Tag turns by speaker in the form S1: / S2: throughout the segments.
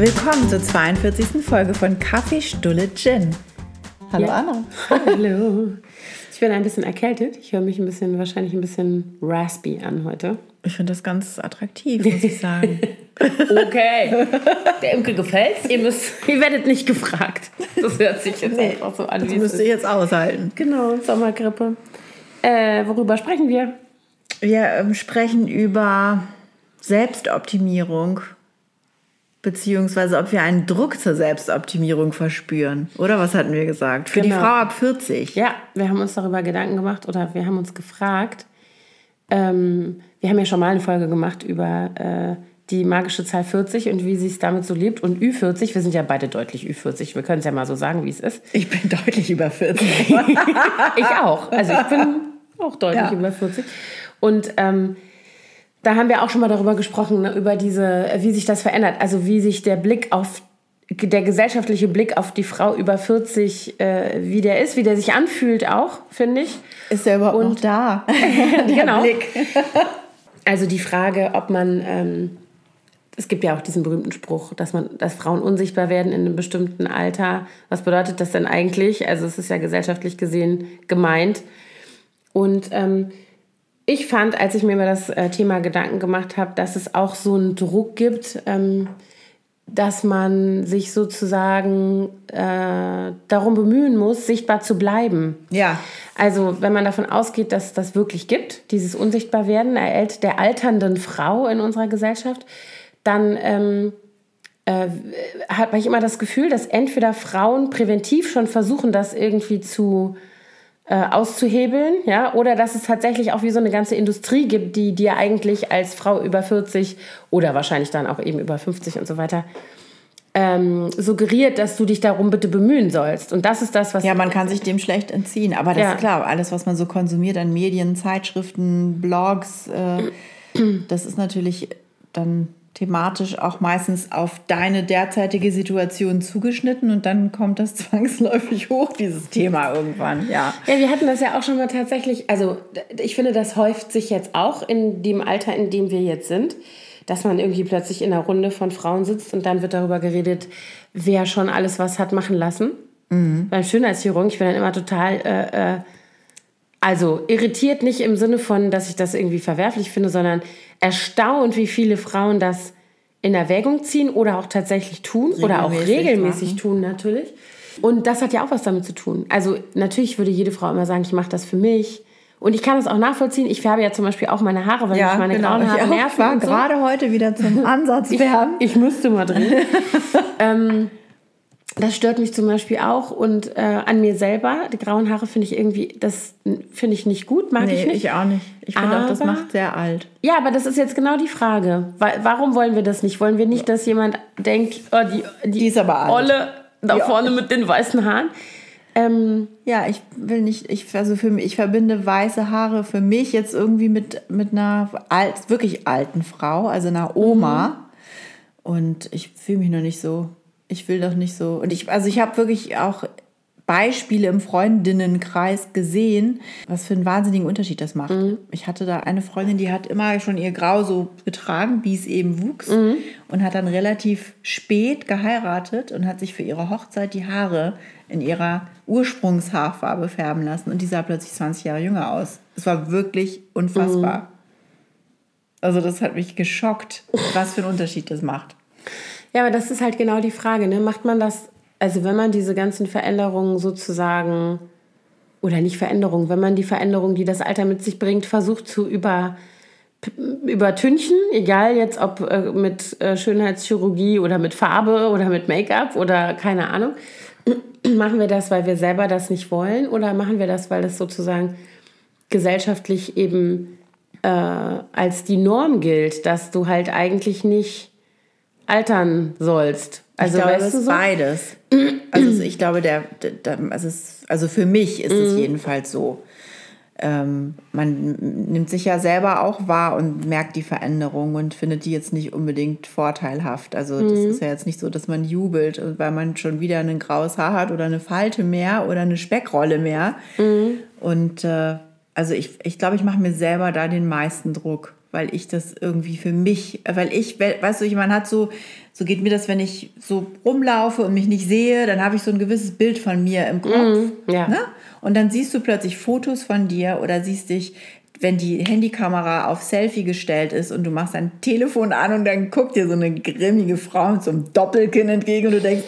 S1: Willkommen zur 42. Folge von Kaffee Stulle Gin. Hallo
S2: Ja.
S1: Anna.
S2: Hallo. Ich bin ein bisschen erkältet. Ich höre mich ein bisschen, wahrscheinlich ein bisschen raspy an heute.
S1: Ich finde das ganz attraktiv, muss ich sagen.
S2: Okay. Der Imke gefällt's. Ihr, müsst, ihr werdet nicht gefragt. Das hört sich jetzt
S1: Nee,
S2: einfach so an.
S1: Das müsst ihr jetzt aushalten.
S2: Genau, Sommergrippe. Äh, worüber sprechen wir?
S1: Wir ähm, sprechen über Selbstoptimierung, beziehungsweise ob wir einen Druck zur Selbstoptimierung verspüren. Oder was hatten wir gesagt? Für die
S2: Genau.
S1: Frau ab 40.
S2: Ja, wir haben uns darüber Gedanken gemacht oder wir haben uns gefragt. Ähm, wir haben ja schon mal eine Folge gemacht über äh, die magische Zahl 40 und wie sie es damit so lebt. Und Ü40, wir sind ja beide deutlich Ü40. Wir können es ja mal so sagen, wie es ist.
S1: Ich bin deutlich über 40.
S2: Ich auch. Also ich bin auch deutlich
S1: Ja.
S2: über 40. Und ähm, da haben wir auch schon mal darüber gesprochen, ne, über diese, wie sich das verändert. Also wie sich der Blick auf, der gesellschaftliche Blick auf die Frau über 40, äh, wie der ist, wie der sich anfühlt auch, finde ich.
S1: Ist er überhaupt noch da?
S2: Genau.
S1: Blick.
S2: Also die Frage, ob man, ähm, es gibt ja auch diesen berühmten Spruch, dass man, dass Frauen unsichtbar werden in einem bestimmten Alter. Was bedeutet das denn eigentlich? Also es ist ja gesellschaftlich gesehen gemeint. Und ähm, ich fand, als ich mir über das äh, Thema Gedanken gemacht habe, dass es auch so einen Druck gibt, ähm, dass man sich sozusagen äh, darum bemühen muss, sichtbar zu bleiben.
S1: Ja.
S2: Also, wenn man davon ausgeht, dass es das wirklich gibt, dieses Unsichtbarwerden der alt- der alternden Frau in unserer Gesellschaft, dann ähm, äh, habe ich immer das Gefühl, dass entweder Frauen präventiv schon versuchen, das irgendwie zu äh, auszuhebeln, ja, oder dass es tatsächlich auch wie so eine ganze Industrie gibt, die dir eigentlich als Frau über 40 oder wahrscheinlich dann auch eben über 50 und so weiter ähm, suggeriert, dass du dich darum bitte bemühen sollst. Und das ist das, was
S1: Ja, man kann sich dem schlecht entziehen. Aber das
S2: Ja.
S1: ist klar, alles, was man so konsumiert an Medien, Zeitschriften, Blogs, äh, das ist natürlich dann thematisch auch meistens auf deine derzeitige Situation zugeschnitten und dann kommt das zwangsläufig hoch, dieses Thema irgendwann. Ja.
S2: Ja, wir hatten das ja auch schon mal tatsächlich, also ich finde, das häuft sich jetzt auch in dem Alter, in dem wir jetzt sind, dass man irgendwie plötzlich in einer Runde von Frauen sitzt und dann wird darüber geredet, wer schon alles was hat machen lassen. Beim Schönheitschirurgen, ich bin dann immer total, äh, äh, also irritiert nicht im Sinne von, dass ich das irgendwie verwerflich finde, sondern erstaunt, wie viele Frauen das in Erwägung ziehen oder auch tatsächlich tun oder auch
S1: Regelmäßig
S2: regelmäßig
S1: machen.
S2: tun natürlich. Und das hat ja auch was damit zu tun. Also natürlich würde jede Frau immer sagen, ich mache das für mich. Und ich kann das auch nachvollziehen. Ich färbe ja zum Beispiel auch meine Haare, weil mich meine grauen
S1: genau. Ich
S2: Haare
S1: auch.
S2: nerven.
S1: war
S2: und so.
S1: gerade heute wieder zum Ansatz färben.
S2: Ich müsste mal drin. ähm, das stört mich zum Beispiel auch. Und äh, an mir selber, die grauen Haare finde ich irgendwie, das finde ich nicht gut, mag
S1: Nee,
S2: ich nicht.
S1: ich auch nicht. Ich finde auch, das macht sehr alt.
S2: Ja, aber das ist jetzt genau die Frage. Wa- Warum wollen wir das nicht? Wollen wir nicht, dass jemand denkt, oh, die, die,
S1: Die ist aber alt.
S2: Olle da
S1: Ja.
S2: vorne mit den weißen Haaren? Ähm,
S1: Ja, ich will nicht, ich, also für mich, ich verbinde weiße Haare für mich jetzt irgendwie mit, mit einer alt, wirklich alten Frau, also einer Oma. Und ich fühle mich noch nicht so. Ich will doch nicht so. Und ich, also ich habe wirklich auch Beispiele im Freundinnenkreis gesehen, was für einen wahnsinnigen Unterschied das macht. Ich hatte da eine Freundin, die hat immer schon ihr Grau so getragen, wie es eben wuchs, und hat dann relativ spät geheiratet und hat sich für ihre Hochzeit die Haare in ihrer Ursprungshaarfarbe färben lassen. Und die sah plötzlich 20 Jahre jünger aus. Es war wirklich unfassbar. Also das hat mich geschockt, was für einen Unterschied das macht.
S2: Ja, aber das ist halt genau die Frage. Ne? Macht man das, also wenn man diese ganzen Veränderungen sozusagen, oder nicht Veränderungen, wenn man die Veränderungen, die das Alter mit sich bringt, versucht zu über, übertünchen, egal jetzt ob äh, mit äh, Schönheitschirurgie oder mit Farbe oder mit Make-up oder keine Ahnung, machen wir das, weil wir selber das nicht wollen oder machen wir das, weil das sozusagen gesellschaftlich eben äh, als die Norm gilt, dass du halt eigentlich nicht altern sollst. Also
S1: ich glaube,
S2: weißt du so?
S1: beides. Also ich glaube, der, der, also, es, also für mich ist es jedenfalls so. Ähm, man nimmt sich ja selber auch wahr und merkt die Veränderung und findet die jetzt nicht unbedingt vorteilhaft. Also das ist ja jetzt nicht so, dass man jubelt, weil man schon wieder ein graues Haar hat oder eine Falte mehr oder eine Speckrolle mehr. Und äh, also ich, ich glaube, ich mache mir selber da den meisten Druck. Weil ich das irgendwie für mich, weil ich, weißt du, man hat so, so geht mir das, wenn ich so rumlaufe und mich nicht sehe, dann habe ich so ein gewisses Bild von mir im Kopf. Mm, ja. ne? Und dann siehst du plötzlich Fotos von dir oder siehst dich wenn die Handykamera auf Selfie gestellt ist und du machst dein Telefon an und dann guckt dir so eine grimmige Frau mit so einem Doppelkinn entgegen und du denkst,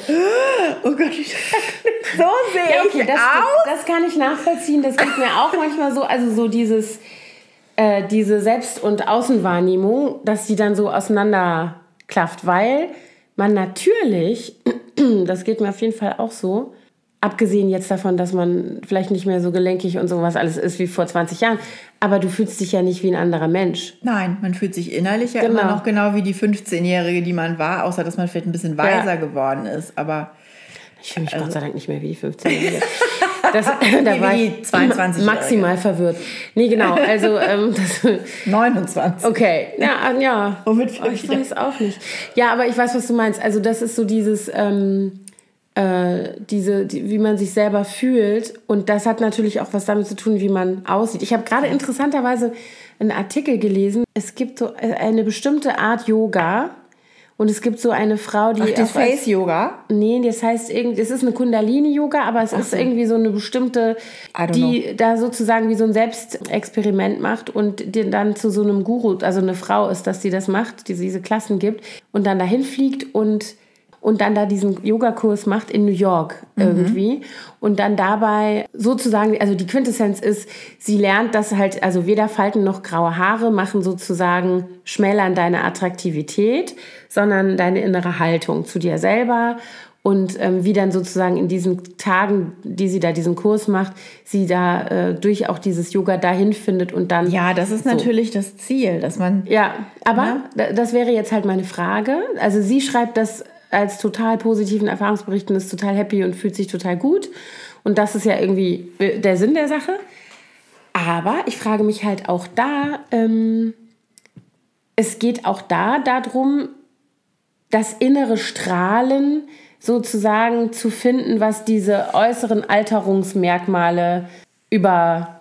S1: oh Gott, ich, so sehe ja, okay,
S2: ich das, aus. Das kann ich nachvollziehen. Das geht mir auch manchmal so. Also so dieses, äh, diese Selbst- und Außenwahrnehmung, dass die dann so auseinanderklafft, weil man natürlich, das geht mir auf jeden Fall auch so, Abgesehen jetzt davon, dass man vielleicht nicht mehr so gelenkig und sowas alles ist wie vor 20 Jahren. Aber du fühlst dich ja nicht wie ein anderer Mensch.
S1: Nein, man fühlt sich innerlich ja genau. immer noch genau wie die 15-Jährige, die man war, außer dass man vielleicht ein bisschen weiser ja. geworden ist. Aber
S2: ich fühle mich also, Gott sei Dank nicht mehr wie die 15-Jährige. Das, da war ich 22 maximal verwirrt. Nee, genau. Also ähm, das,
S1: 29.
S2: Okay, ja, ja. Womit ich weiß auch nicht. Ja, aber ich weiß, was du meinst. Also das ist so dieses ähm, äh, diese, die, wie man sich selber fühlt. Und das hat natürlich auch was damit zu tun, wie man aussieht. Ich habe gerade interessanterweise einen Artikel gelesen. Es gibt so äh, eine bestimmte Art Yoga. Und es gibt so eine Frau, die.
S1: Ach, das Face Yoga?
S2: Nee, das heißt irgendwie, es ist eine Kundalini-Yoga, aber es Ach ist so. irgendwie so eine bestimmte, die know. da sozusagen wie so ein Selbstexperiment macht und die dann zu so einem Guru, also eine Frau ist, dass die das macht, die diese Klassen gibt und dann dahin fliegt und und dann da diesen Yogakurs macht in New York mhm. irgendwie und dann dabei sozusagen, also die Quintessenz ist, sie lernt, dass halt, also weder Falten noch graue Haare machen sozusagen, schmälern deine Attraktivität, sondern deine innere Haltung zu dir selber und ähm, wie dann sozusagen in diesen Tagen, die sie da diesen Kurs macht, sie da äh, durch auch dieses Yoga dahin findet und dann.
S1: Ja, das ist so. natürlich das Ziel, dass man.
S2: Ja, aber ja. das wäre jetzt halt meine Frage. Also sie schreibt das als total positiven Erfahrungsbericht und ist total happy und fühlt sich total gut. Und das ist ja irgendwie der Sinn der Sache. Aber ich frage mich halt auch da, ähm, es geht auch da darum, das innere Strahlen sozusagen zu finden, was diese äußeren Alterungsmerkmale über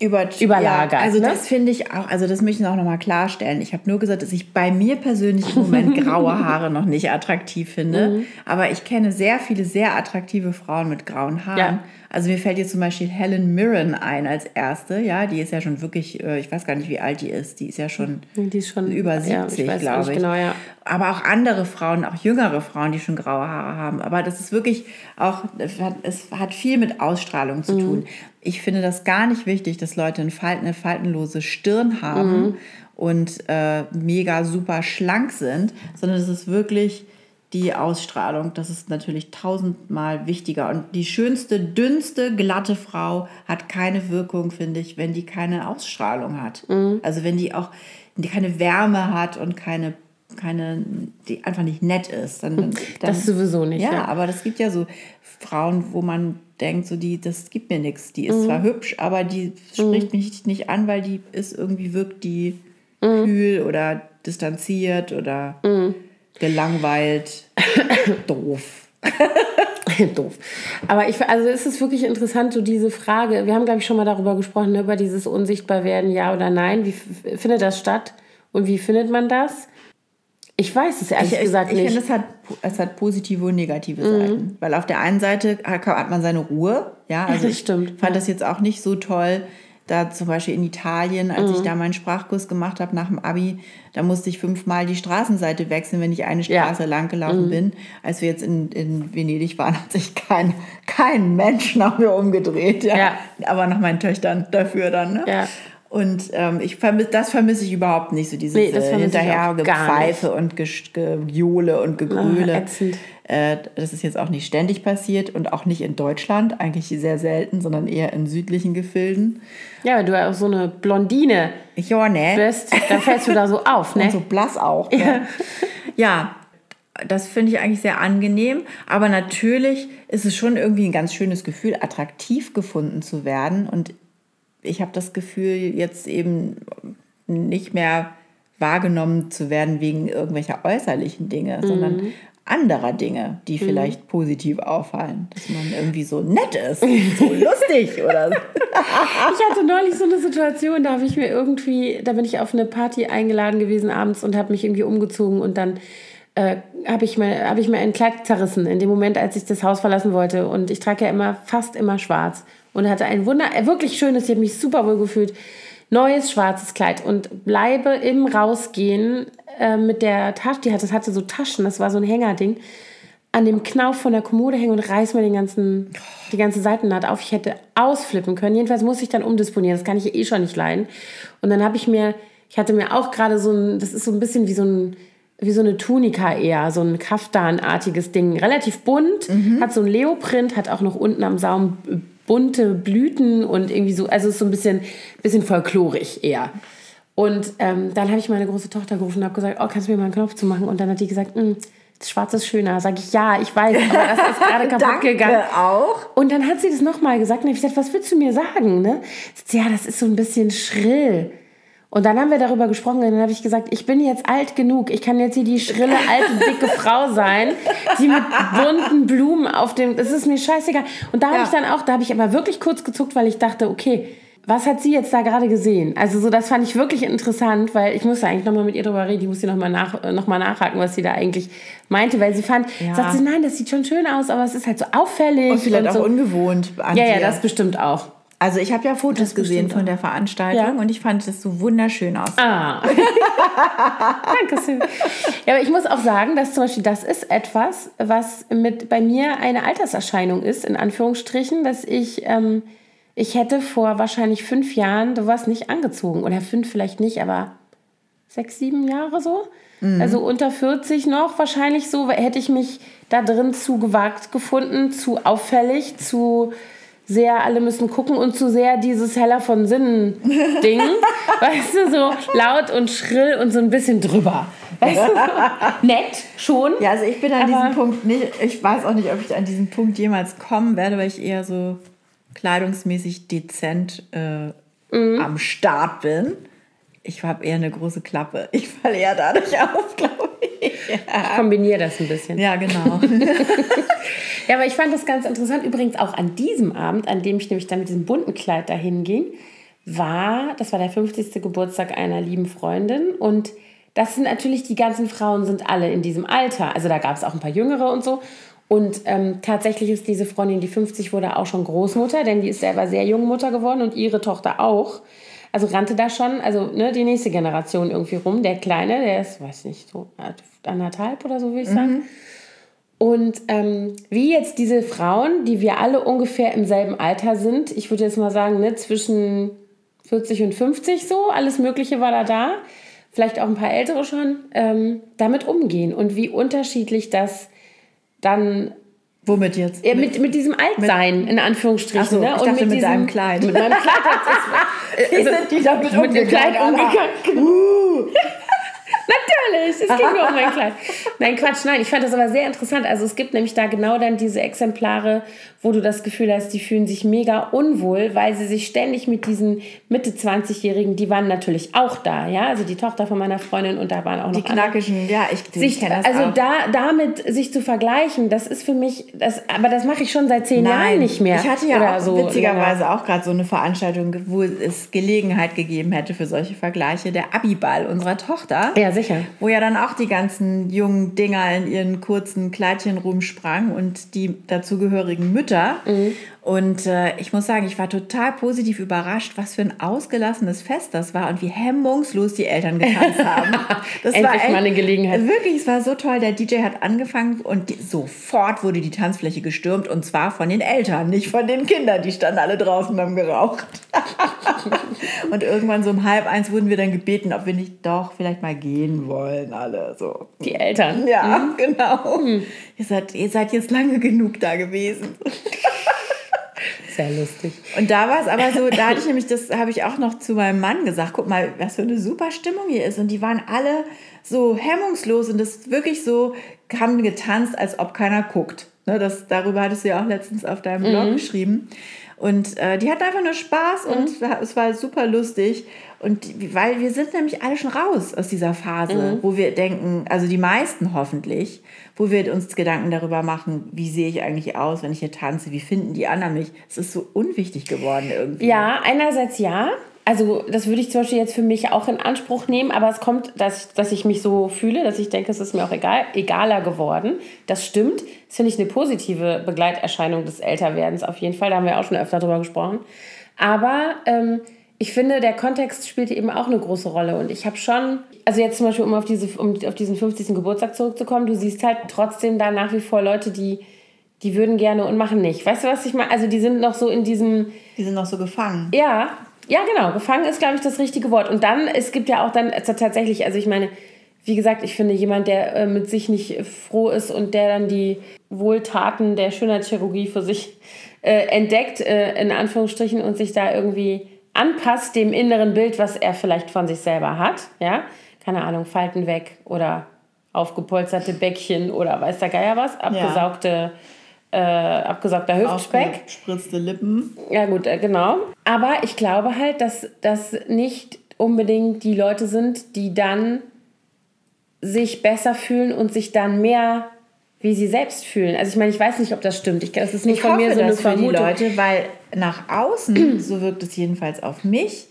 S2: über, überlagert. Ja,
S1: also ne? das finde ich auch, also das möchte ich auch nochmal klarstellen. Ich habe nur gesagt, dass ich bei mir persönlich im Moment graue Haare noch nicht attraktiv finde. Mhm. Aber ich kenne sehr viele sehr attraktive Frauen mit grauen Haaren. Ja. Also mir fällt jetzt zum Beispiel Helen Mirren ein als erste. Ja, die ist ja schon wirklich, äh, ich weiß gar nicht, wie alt die ist. Die ist ja schon, ist schon über 70, ja, glaube ich. Genau, ja. Aber auch andere Frauen, auch jüngere Frauen, die schon graue Haare haben. Aber das ist wirklich auch, es hat viel mit Ausstrahlung zu mhm. tun. Ich finde das gar nicht wichtig, dass Leute eine, Falten, eine faltenlose Stirn haben mhm. und äh, mega super schlank sind, sondern es ist wirklich die Ausstrahlung. Das ist natürlich tausendmal wichtiger. Und die schönste, dünnste, glatte Frau hat keine Wirkung, finde ich, wenn die keine Ausstrahlung hat. Mhm. Also wenn die auch die keine Wärme hat und keine keine, die einfach nicht nett ist. Dann, dann
S2: das sowieso nicht.
S1: Ja, ja, aber das gibt ja so Frauen, wo man denkt, so die, das gibt mir nichts. Die ist mhm. zwar hübsch, aber die spricht mhm. mich nicht an, weil die ist irgendwie wirkt die mhm. kühl oder distanziert oder mhm gelangweilt, doof.
S2: doof. Aber ich, also es ist wirklich interessant, so diese Frage. Wir haben, glaube ich, schon mal darüber gesprochen, ne, über dieses Unsichtbarwerden, ja oder nein. Wie findet das statt und wie findet man das? Ich weiß es ehrlich ich, gesagt
S1: ich,
S2: nicht.
S1: Ich finde, es hat, es hat positive und negative mhm. Seiten. Weil auf der einen Seite hat man seine Ruhe. Ja, also das stimmt. Ich fand ja. das jetzt auch nicht so toll, da zum Beispiel in Italien, als mhm. ich da meinen Sprachkurs gemacht habe nach dem Abi, da musste ich fünfmal die Straßenseite wechseln, wenn ich eine Straße ja. lang gelaufen mhm. bin. Als wir jetzt in, in Venedig waren, hat sich kein, kein Mensch nach mir umgedreht. Ja. ja. Aber nach meinen Töchtern dafür dann. Ne? Ja. Und ähm, ich vermiss, das vermisse ich überhaupt nicht, so diese nee, Hinterhergepfeife und Gejohle und Gegröle. äh, das ist jetzt auch nicht ständig passiert und auch nicht in Deutschland, eigentlich sehr selten, sondern eher in südlichen Gefilden.
S2: Ja, weil du ja auch so eine Blondine ja, ne? bist, dann fällst du da so auf, ne? Und
S1: so blass auch. Ne? Ja, ja das finde ich eigentlich sehr angenehm. Aber natürlich ist es schon irgendwie ein ganz schönes Gefühl, attraktiv gefunden zu werden. Und ich habe das Gefühl, jetzt eben nicht mehr wahrgenommen zu werden wegen irgendwelcher äußerlichen Dinge, mhm. sondern anderer Dinge, die vielleicht positiv auffallen. Dass man irgendwie so nett ist, so lustig oder so.
S2: Ich hatte neulich so eine Situation, da habe ich mir irgendwie, da bin ich auf eine Party eingeladen gewesen abends und habe mich irgendwie umgezogen und dann äh, habe ich, mir, hab ich mir ein Kleid zerrissen in dem Moment, als ich das Haus verlassen wollte. Und ich trage ja immer, fast immer schwarz. Und hatte ein wunder, äh, wirklich schönes, ich habe mich super wohl gefühlt, neues schwarzes Kleid und bleibe im Rausgehen äh, mit der Tasche, die hatte, das hatte so Taschen, das war so ein Hängerding, an dem Knauf von der Kommode hängen und reiß mir den ganzen, die ganze Seitennaht auf. Ich hätte ausflippen können. Jedenfalls muss ich dann umdisponieren. Das kann ich eh schon nicht leiden. Und dann habe ich mir, ich hatte mir auch gerade so ein, das ist so ein bisschen wie so ein, wie so eine Tunika eher, so ein Kaftanartiges Ding. Relativ bunt, mhm. hat so ein Leoprint, hat auch noch unten am Saum bunte Blüten und irgendwie so, also ist so ein bisschen, bisschen folklorig eher. Und ähm, dann habe ich meine große Tochter gerufen und habe gesagt, oh, kannst du mir mal einen Knopf zu machen? Und dann hat die gesagt, hm, das Schwarz ist schöner. Sag ich, ja, ich weiß, aber das ist gerade kaputt
S1: Danke
S2: gegangen.
S1: auch.
S2: Und dann hat sie das nochmal gesagt und ich gesagt, was willst du mir sagen? Ne? Ja, das ist so ein bisschen schrill. Und dann haben wir darüber gesprochen und dann habe ich gesagt, ich bin jetzt alt genug. Ich kann jetzt hier die schrille, alte, dicke Frau sein, die mit bunten Blumen auf dem, das ist mir scheißegal. Und da habe ja. ich dann auch, da habe ich aber wirklich kurz gezuckt, weil ich dachte, okay, was hat sie jetzt da gerade gesehen? Also so, das fand ich wirklich interessant, weil ich musste eigentlich nochmal mit ihr drüber reden. Ich musste nochmal nach, noch nachhaken, was sie da eigentlich meinte, weil sie fand, ja. sagt sie, nein, das sieht schon schön aus, aber es ist halt so auffällig.
S1: Und vielleicht
S2: und
S1: so. auch ungewohnt.
S2: ja, dir. ja, das bestimmt auch.
S1: Also ich habe ja Fotos gesehen von der Veranstaltung ja. und ich fand das so wunderschön aus.
S2: Ah. Danke schön. Ja, aber ich muss auch sagen, dass zum Beispiel das ist etwas, was mit bei mir eine Alterserscheinung ist, in Anführungsstrichen, dass ich, ähm, ich hätte vor wahrscheinlich fünf Jahren sowas nicht angezogen. Oder fünf vielleicht nicht, aber sechs, sieben Jahre so. Mhm. Also unter 40 noch wahrscheinlich so, hätte ich mich da drin zu gewagt gefunden, zu auffällig, zu sehr, alle müssen gucken und zu sehr dieses Heller von Sinnen Ding. weißt du, so laut und schrill und so ein bisschen drüber. Weißt du, nett schon.
S1: Ja, also ich bin an diesem Punkt nicht, ich weiß auch nicht, ob ich an diesen Punkt jemals kommen werde, weil ich eher so kleidungsmäßig dezent äh, mhm. am Start bin. Ich habe eher eine große Klappe. Ich falle eher dadurch auf, glaube ich. Ja.
S2: Ich kombiniere das ein bisschen.
S1: Ja, genau.
S2: Ja, aber ich fand das ganz interessant. Übrigens auch an diesem Abend, an dem ich nämlich dann mit diesem bunten Kleid dahin ging, war, das war der 50. Geburtstag einer lieben Freundin und das sind natürlich, die ganzen Frauen sind alle in diesem Alter. Also da gab es auch ein paar Jüngere und so. Und ähm, tatsächlich ist diese Freundin, die 50 wurde, auch schon Großmutter, denn die ist selber sehr jung Mutter geworden und ihre Tochter auch. Also rannte da schon, also ne, die nächste Generation irgendwie rum. Der Kleine, der ist, weiß nicht, so anderthalb oder so, würde ich sagen. Und ähm, wie jetzt diese Frauen, die wir alle ungefähr im selben Alter sind, ich würde jetzt mal sagen, ne, zwischen 40 und 50 so, alles Mögliche war da da, vielleicht auch ein paar ältere schon, ähm, damit umgehen und wie unterschiedlich das dann
S1: Womit jetzt?
S2: Ja, mit, mit diesem Altsein, mit, in Anführungsstrichen.
S1: So, ne?
S2: ich
S1: dachte, und mit, mit diesem, deinem Kleid.
S2: Mit meinem Kleid.
S1: Wie sind die damit mit umgegangen? Mit dem Kleid umgegangen. Uh.
S2: Natürlich, es ging nur um mein Kleid. Nein, Quatsch, nein, ich fand das aber sehr interessant. Also es gibt nämlich da genau dann diese Exemplare, wo du das Gefühl hast, die fühlen sich mega unwohl, weil sie sich ständig mit diesen Mitte 20-Jährigen, die waren natürlich auch da, ja, also die Tochter von meiner Freundin und da waren auch noch
S1: die knackischen, ja, ich,
S2: ich kenne das Also auch. da damit sich zu vergleichen, das ist für mich, das, aber das mache ich schon seit zehn Nein, Jahren nicht mehr.
S1: Ich hatte ja auch, so, witzigerweise ja. auch gerade so eine Veranstaltung, wo es Gelegenheit gegeben hätte für solche Vergleiche, der Abiball unserer Tochter.
S2: Ja, sicher.
S1: Wo ja dann auch die ganzen jungen Dinger in ihren kurzen Kleidchen rumsprangen und die dazugehörigen Mütter. Mhm. Und äh, ich muss sagen, ich war total positiv überrascht, was für ein ausgelassenes Fest das war und wie hemmungslos die Eltern getanzt haben.
S2: Das Endlich war echt, mal eine Gelegenheit.
S1: Wirklich, es war so toll. Der DJ hat angefangen und die, sofort wurde die Tanzfläche gestürmt und zwar von den Eltern, nicht von den Kindern. Die standen alle draußen und haben geraucht. und irgendwann so um halb eins wurden wir dann gebeten, ob wir nicht doch vielleicht mal gehen wollen, alle so.
S2: Die Eltern.
S1: Ja, mhm. genau. Mhm. Ihr, seid, ihr seid jetzt lange genug da gewesen.
S2: Sehr lustig.
S1: Und da war es aber so, da hatte ich nämlich, das habe ich auch noch zu meinem Mann gesagt, guck mal, was für eine super Stimmung hier ist. Und die waren alle so hemmungslos und das wirklich so, haben getanzt, als ob keiner guckt. Ne, das, darüber hattest du ja auch letztens auf deinem Blog mhm. geschrieben. Und äh, die hatten einfach nur Spaß mhm. und es war super lustig. Und weil wir sind nämlich alle schon raus aus dieser Phase, mhm. wo wir denken, also die meisten hoffentlich, wo wir uns Gedanken darüber machen, wie sehe ich eigentlich aus, wenn ich hier tanze, wie finden die anderen mich. Es ist so unwichtig geworden irgendwie.
S2: Ja, einerseits ja, also das würde ich zum Beispiel jetzt für mich auch in Anspruch nehmen, aber es kommt, dass, dass ich mich so fühle, dass ich denke, es ist mir auch egal, egaler geworden. Das stimmt. Das finde ich eine positive Begleiterscheinung des Älterwerdens auf jeden Fall. Da haben wir auch schon öfter drüber gesprochen. Aber ähm, ich finde, der Kontext spielt eben auch eine große Rolle. Und ich habe schon, also jetzt zum Beispiel, um auf, diese, um auf diesen 50. Geburtstag zurückzukommen, du siehst halt trotzdem da nach wie vor Leute, die, die würden gerne und machen nicht. Weißt du, was ich meine? Also die sind noch so in diesem...
S1: Die sind noch so gefangen.
S2: Ja, ja, genau. Gefangen ist, glaube ich, das richtige Wort. Und dann, es gibt ja auch dann also tatsächlich, also ich meine, wie gesagt, ich finde, jemand, der äh, mit sich nicht froh ist und der dann die Wohltaten der Schönheitschirurgie für sich äh, entdeckt, äh, in Anführungsstrichen, und sich da irgendwie anpasst dem inneren Bild, was er vielleicht von sich selber hat, ja, keine Ahnung, Falten weg oder aufgepolsterte Bäckchen oder weiß der Geier was, abgesaugte ja äh, abgesaugter Hüftspeck.
S1: Spritzte Lippen.
S2: Ja, gut, äh, genau. Aber ich glaube halt, dass das nicht unbedingt die Leute sind, die dann sich besser fühlen und sich dann mehr wie sie selbst fühlen. Also ich meine, ich weiß nicht, ob das stimmt. Ich, das ist nicht ich von mir so eine
S1: Vermutung. die Leute, weil nach außen, so wirkt es jedenfalls auf mich,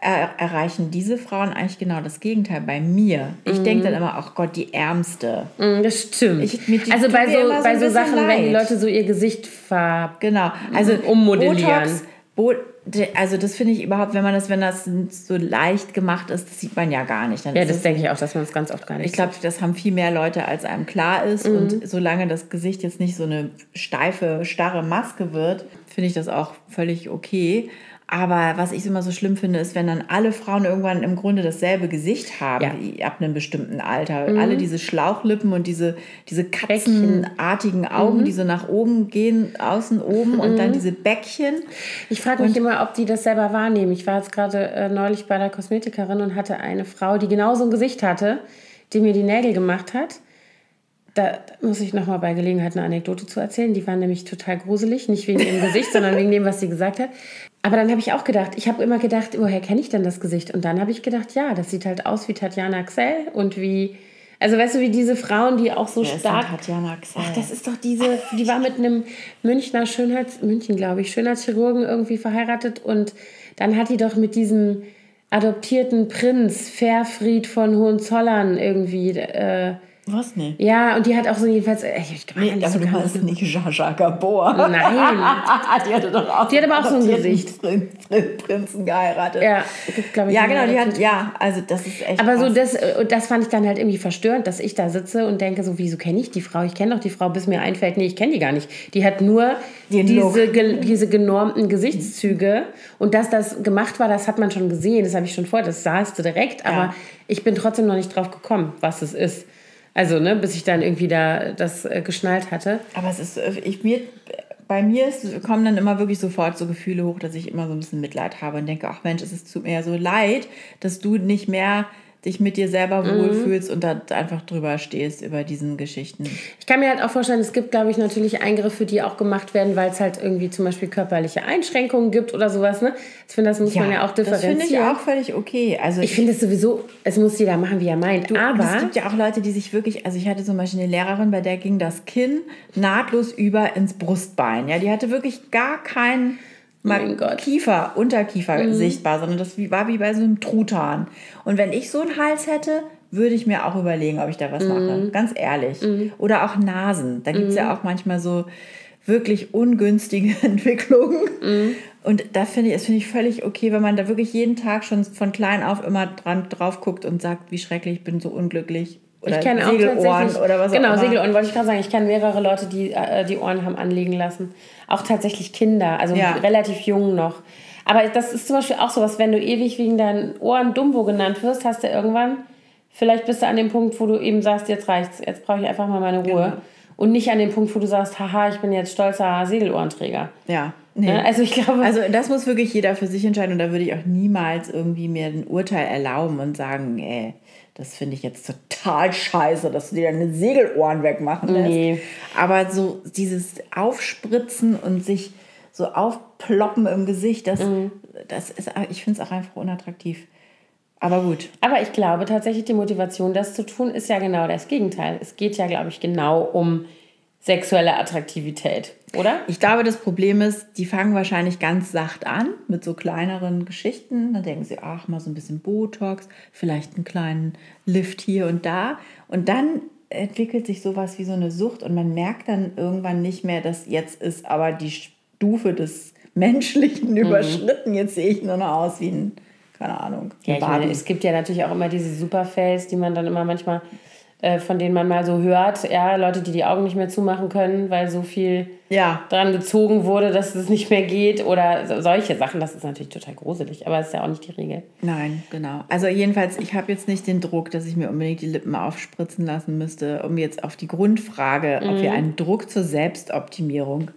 S1: er, erreichen diese Frauen eigentlich genau das Gegenteil bei mir. Ich mhm. denke dann immer, ach Gott, die Ärmste.
S2: Mhm, das stimmt. Ich, die, also bei so, so, bei so Sachen, leid. wenn die Leute so ihr Gesicht ver
S1: genau. also ummodellieren. Botox, also das finde ich überhaupt, wenn man das, wenn das so leicht gemacht ist, das sieht man ja gar nicht.
S2: Dann ja, das denke ich auch, dass man es ganz oft gar nicht
S1: Ich glaube, das haben viel mehr Leute, als einem klar ist. Mhm. Und solange das Gesicht jetzt nicht so eine steife, starre Maske wird, finde ich das auch völlig okay. Aber was ich immer so schlimm finde, ist, wenn dann alle Frauen irgendwann im Grunde dasselbe Gesicht haben, ja. ab einem bestimmten Alter. Mhm. Alle diese Schlauchlippen und diese, diese katzenartigen Augen, mhm. die so nach oben gehen, außen oben mhm. und dann mhm. diese Bäckchen.
S2: Ich frage mich und immer, ob die das selber wahrnehmen. Ich war jetzt gerade äh, neulich bei der Kosmetikerin und hatte eine Frau, die genau so ein Gesicht hatte, die mir die Nägel gemacht hat. Da muss ich nochmal bei Gelegenheit eine Anekdote zu erzählen. Die war nämlich total gruselig, nicht wegen ihrem Gesicht, sondern wegen dem, was sie gesagt hat. Aber dann habe ich auch gedacht, ich habe immer gedacht, woher kenne ich denn das Gesicht? Und dann habe ich gedacht, ja, das sieht halt aus wie Tatjana Xell und wie, also weißt du, wie diese Frauen, die auch so Wer stark. Ist Tatjana Xell? Ach, das ist doch diese, die war mit einem Münchner Schönheits, München glaube ich, Schönheitschirurgen irgendwie verheiratet und dann hat die doch mit diesem adoptierten Prinz Fairfried von Hohenzollern irgendwie. Äh,
S1: was nicht?
S2: Ja, und die hat auch so jedenfalls. Äh, ich
S1: nee, aber du hast nicht Jaja Gabor. Nein.
S2: die hatte doch auch. Die hat aber auch so ein Gesicht.
S1: Prin, Prin, Prinzen geheiratet.
S2: Ja,
S1: glaube ich. Ja, genau, die hat. Ja, also das ist echt.
S2: Aber krass. so das, äh, das fand ich dann halt irgendwie verstörend, dass ich da sitze und denke, so, wieso kenne ich die Frau? Ich kenne doch die Frau, bis mir einfällt, nee, ich kenne die gar nicht. Die hat nur Den diese, ge, diese genormten Gesichtszüge. Und dass das gemacht war, das hat man schon gesehen. Das habe ich schon vor, das sahst du direkt. Aber ja. ich bin trotzdem noch nicht drauf gekommen, was es ist. Also, ne, bis ich dann irgendwie da das äh, geschnallt hatte.
S1: Aber es ist, äh, ich mir, bei mir ist, kommen dann immer wirklich sofort so Gefühle hoch, dass ich immer so ein bisschen Mitleid habe und denke, ach Mensch, es ist mir so leid, dass du nicht mehr dich mit dir selber mhm. wohlfühlst und da einfach drüber stehst über diesen Geschichten.
S2: Ich kann mir halt auch vorstellen, es gibt, glaube ich, natürlich Eingriffe, die auch gemacht werden, weil es halt irgendwie zum Beispiel körperliche Einschränkungen gibt oder sowas. Ne? Ich finde, das muss ja, man ja auch differenzieren. Das
S1: finde ich auch völlig okay. Also
S2: ich, ich finde es sowieso, es muss jeder machen, wie er meint. Du, Aber
S1: es gibt ja auch Leute, die sich wirklich, also ich hatte zum Beispiel eine Lehrerin, bei der ging das Kinn nahtlos über ins Brustbein. Ja, die hatte wirklich gar keinen mein Gott. Kiefer, Unterkiefer mhm. sichtbar, sondern das war wie bei so einem Truthahn. Und wenn ich so einen Hals hätte, würde ich mir auch überlegen, ob ich da was mhm. mache. Ganz ehrlich. Mhm. Oder auch Nasen. Da gibt es ja mhm. auch manchmal so wirklich ungünstige Entwicklungen. Mhm. Und da finde ich, es finde ich völlig okay, wenn man da wirklich jeden Tag schon von klein auf immer dran drauf guckt und sagt, wie schrecklich, ich bin so unglücklich. Oder
S2: ich kenne auch tatsächlich, oder was Genau, Segelohren wollte ich gerade sagen. Ich kenne mehrere Leute, die äh, die Ohren haben anlegen lassen. Auch tatsächlich Kinder, also ja. relativ jung noch. Aber das ist zum Beispiel auch so was, wenn du ewig wegen deinen Ohren Dumbo genannt wirst, hast du irgendwann, vielleicht bist du an dem Punkt, wo du eben sagst, jetzt reicht's, jetzt brauche ich einfach mal meine Ruhe. Genau. und nicht an dem Punkt, wo du sagst, haha, ich bin jetzt stolzer Segelohrenträger.
S1: Ja. Nee.
S2: Ne? Also ich glaube.
S1: Also das muss wirklich jeder für sich entscheiden und da würde ich auch niemals irgendwie mir ein Urteil erlauben und sagen, ey, das finde ich jetzt total scheiße, dass du dir deine Segelohren wegmachen lässt. Nee. Aber so dieses Aufspritzen und sich so aufploppen im Gesicht, das, mhm. das ist, ich finde es auch einfach unattraktiv. Aber gut.
S2: Aber ich glaube tatsächlich, die Motivation, das zu tun, ist ja genau das Gegenteil. Es geht ja, glaube ich, genau um sexuelle Attraktivität, oder?
S1: Ich glaube, das Problem ist, die fangen wahrscheinlich ganz sacht an mit so kleineren Geschichten. Dann denken sie, ach, mal so ein bisschen Botox, vielleicht einen kleinen Lift hier und da. Und dann entwickelt sich sowas wie so eine Sucht und man merkt dann irgendwann nicht mehr, dass jetzt ist aber die Stufe des Menschlichen mhm. überschritten. Jetzt sehe ich nur noch aus wie ein, keine Ahnung.
S2: Ja, meine, es gibt ja natürlich auch immer diese Superfails, die man dann immer manchmal äh, von denen man mal so hört, ja, Leute, die die Augen nicht mehr zumachen können, weil so viel ja. dran gezogen wurde, dass es nicht mehr geht oder solche Sachen. Das ist natürlich total gruselig, aber das ist ja auch nicht die Regel.
S1: Nein, genau. Also jedenfalls, ich habe jetzt nicht den Druck, dass ich mir unbedingt die Lippen aufspritzen lassen müsste, um jetzt auf die Grundfrage, mhm. ob wir einen Druck zur Selbstoptimierung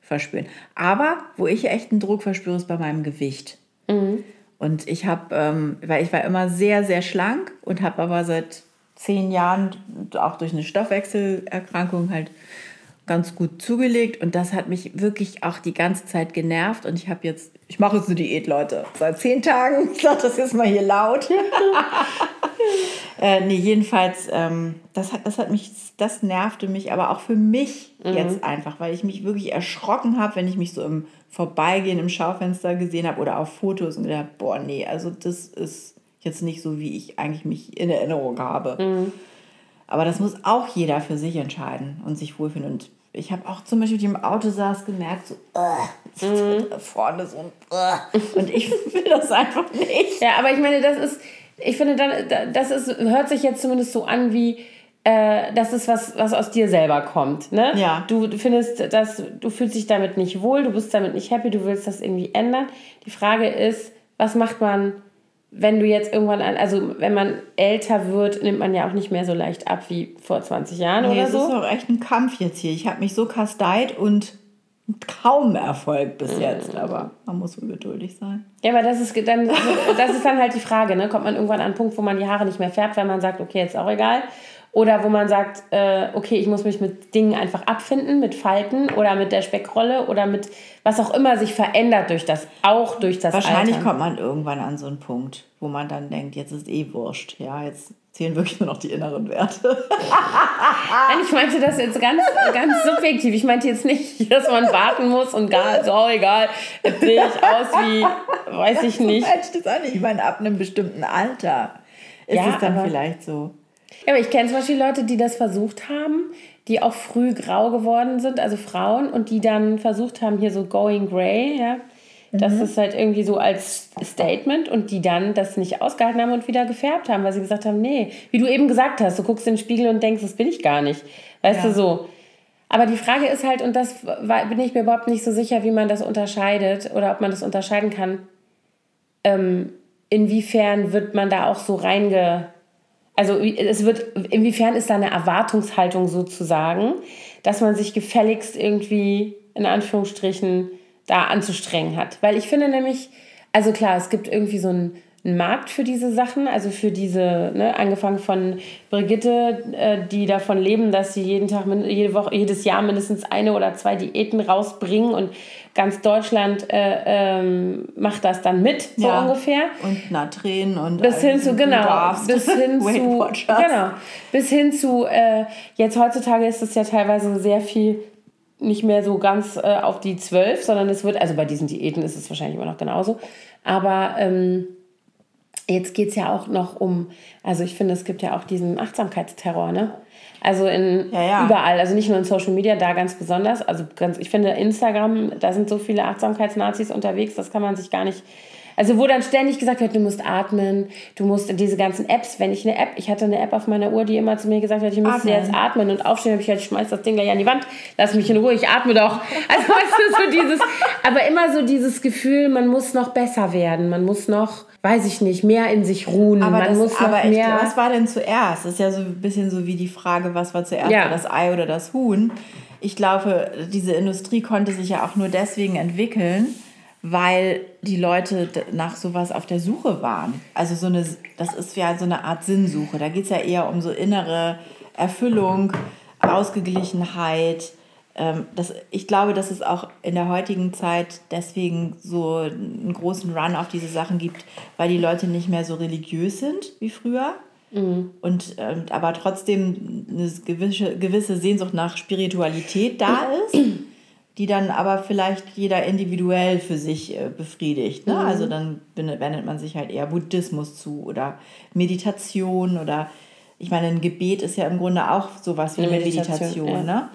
S1: verspüren. Aber wo ich echt einen Druck verspüre, ist bei meinem Gewicht. Mhm. Und ich habe, ähm, weil ich war immer sehr, sehr schlank und habe aber seit zehn Jahren auch durch eine Stoffwechselerkrankung halt ganz gut zugelegt und das hat mich wirklich auch die ganze Zeit genervt und ich habe jetzt, ich mache jetzt eine Diät, Leute, seit zehn Tagen, ich sage das jetzt mal hier laut. äh, nee, jedenfalls, ähm, das, hat, das hat mich, das nervte mich, aber auch für mich mhm. jetzt einfach, weil ich mich wirklich erschrocken habe, wenn ich mich so im Vorbeigehen im Schaufenster gesehen habe oder auf Fotos und gedacht, boah, nee, also das ist jetzt nicht so, wie ich eigentlich mich in Erinnerung habe. Mhm. Aber das muss auch jeder für sich entscheiden und sich wohlfühlen. Und ich habe auch zum Beispiel, die im Auto saß, gemerkt, so, uh, mhm. vorne so ein, uh, und ich will das einfach nicht.
S2: Ja, aber ich meine, das ist, ich finde, das ist, hört sich jetzt zumindest so an, wie, äh, das ist was, was aus dir selber kommt. Ne? Ja. Du findest, dass du fühlst dich damit nicht wohl, du bist damit nicht happy, du willst das irgendwie ändern. Die Frage ist, was macht man wenn du jetzt irgendwann, an, also wenn man älter wird, nimmt man ja auch nicht mehr so leicht ab wie vor 20 Jahren nee, oder so.
S1: Das ist auch echt ein Kampf jetzt hier. Ich habe mich so kasteit und kaum Erfolg bis mhm. jetzt, aber man muss ungeduldig sein.
S2: Ja, aber das ist dann, das ist dann halt die Frage, ne? Kommt man irgendwann an einen Punkt, wo man die Haare nicht mehr färbt, weil man sagt, okay, jetzt ist auch egal. Oder wo man sagt, äh, okay, ich muss mich mit Dingen einfach abfinden, mit Falten oder mit der Speckrolle oder mit was auch immer sich verändert durch das, auch durch das
S1: Wahrscheinlich Altern. kommt man irgendwann an so einen Punkt, wo man dann denkt, jetzt ist eh wurscht. Ja, jetzt zählen wirklich nur noch die inneren Werte.
S2: Nein, ich meinte das jetzt ganz, ganz subjektiv. Ich meinte jetzt nicht, dass man warten muss und gar so, egal, jetzt sehe ich aus wie, weiß ich nicht.
S1: Ich das auch nicht. Ich meine, ab einem bestimmten Alter ist ja, es dann vielleicht so.
S2: Ja, aber ich kenne zum Beispiel Leute, die das versucht haben, die auch früh grau geworden sind, also Frauen, und die dann versucht haben, hier so going gray, ja. Das mhm. ist halt irgendwie so als Statement und die dann das nicht ausgehalten haben und wieder gefärbt haben, weil sie gesagt haben, nee, wie du eben gesagt hast, du guckst in den Spiegel und denkst, das bin ich gar nicht. Weißt ja. du so. Aber die Frage ist halt, und das bin ich mir überhaupt nicht so sicher, wie man das unterscheidet oder ob man das unterscheiden kann, ähm, inwiefern wird man da auch so reinge also es wird, inwiefern ist da eine Erwartungshaltung sozusagen, dass man sich gefälligst irgendwie in Anführungsstrichen da anzustrengen hat. Weil ich finde nämlich, also klar, es gibt irgendwie so ein einen Markt für diese Sachen, also für diese, ne, angefangen von Brigitte, äh, die davon leben, dass sie jeden Tag, jede Woche, jedes Jahr mindestens eine oder zwei Diäten rausbringen und ganz Deutschland äh, ähm, macht das dann mit, so ja. ungefähr.
S1: Und Natren und
S2: bis hin zu, genau, bis hin zu, genau, bis hin zu, äh, jetzt heutzutage ist es ja teilweise sehr viel nicht mehr so ganz äh, auf die zwölf, sondern es wird, also bei diesen Diäten ist es wahrscheinlich immer noch genauso, aber ähm, Jetzt geht es ja auch noch um, also ich finde, es gibt ja auch diesen Achtsamkeitsterror, ne? Also in ja, ja. überall, also nicht nur in Social Media, da ganz besonders. Also ganz, ich finde Instagram, da sind so viele Achtsamkeitsnazis unterwegs, das kann man sich gar nicht also wo dann ständig gesagt wird, du musst atmen, du musst diese ganzen Apps, wenn ich eine App, ich hatte eine App auf meiner Uhr, die immer zu mir gesagt hat, ich müsste jetzt atmen und aufstehen, habe ich halt, schmeiß das Ding gleich an die Wand, lass mich in Ruhe, ich atme doch. Also weißt du, so dieses, aber immer so dieses Gefühl, man muss noch besser werden, man muss noch, weiß ich nicht, mehr in sich ruhen,
S1: aber
S2: man
S1: das,
S2: muss noch mehr.
S1: was war denn zuerst? Das ist ja so ein bisschen so wie die Frage, was war zuerst,
S2: Ja.
S1: das Ei oder das Huhn? Ich glaube, diese Industrie konnte sich ja auch nur deswegen entwickeln, weil die Leute nach sowas auf der Suche waren. Also so eine, das ist ja so eine Art Sinnsuche. Da geht es ja eher um so innere Erfüllung, Ausgeglichenheit. Ähm, Das, ich glaube, dass es auch in der heutigen Zeit deswegen so einen großen Run auf diese Sachen gibt, weil die Leute nicht mehr so religiös sind wie früher. Und ähm, aber trotzdem eine gewisse, gewisse Sehnsucht nach Spiritualität da ist, die dann aber vielleicht jeder individuell für sich äh, befriedigt. Ne? Also dann wendet man sich halt eher Buddhismus zu oder Meditation oder ich meine, ein Gebet ist ja im Grunde auch sowas wie
S2: Eine Meditation,
S1: Meditation.
S2: ja.
S1: ne?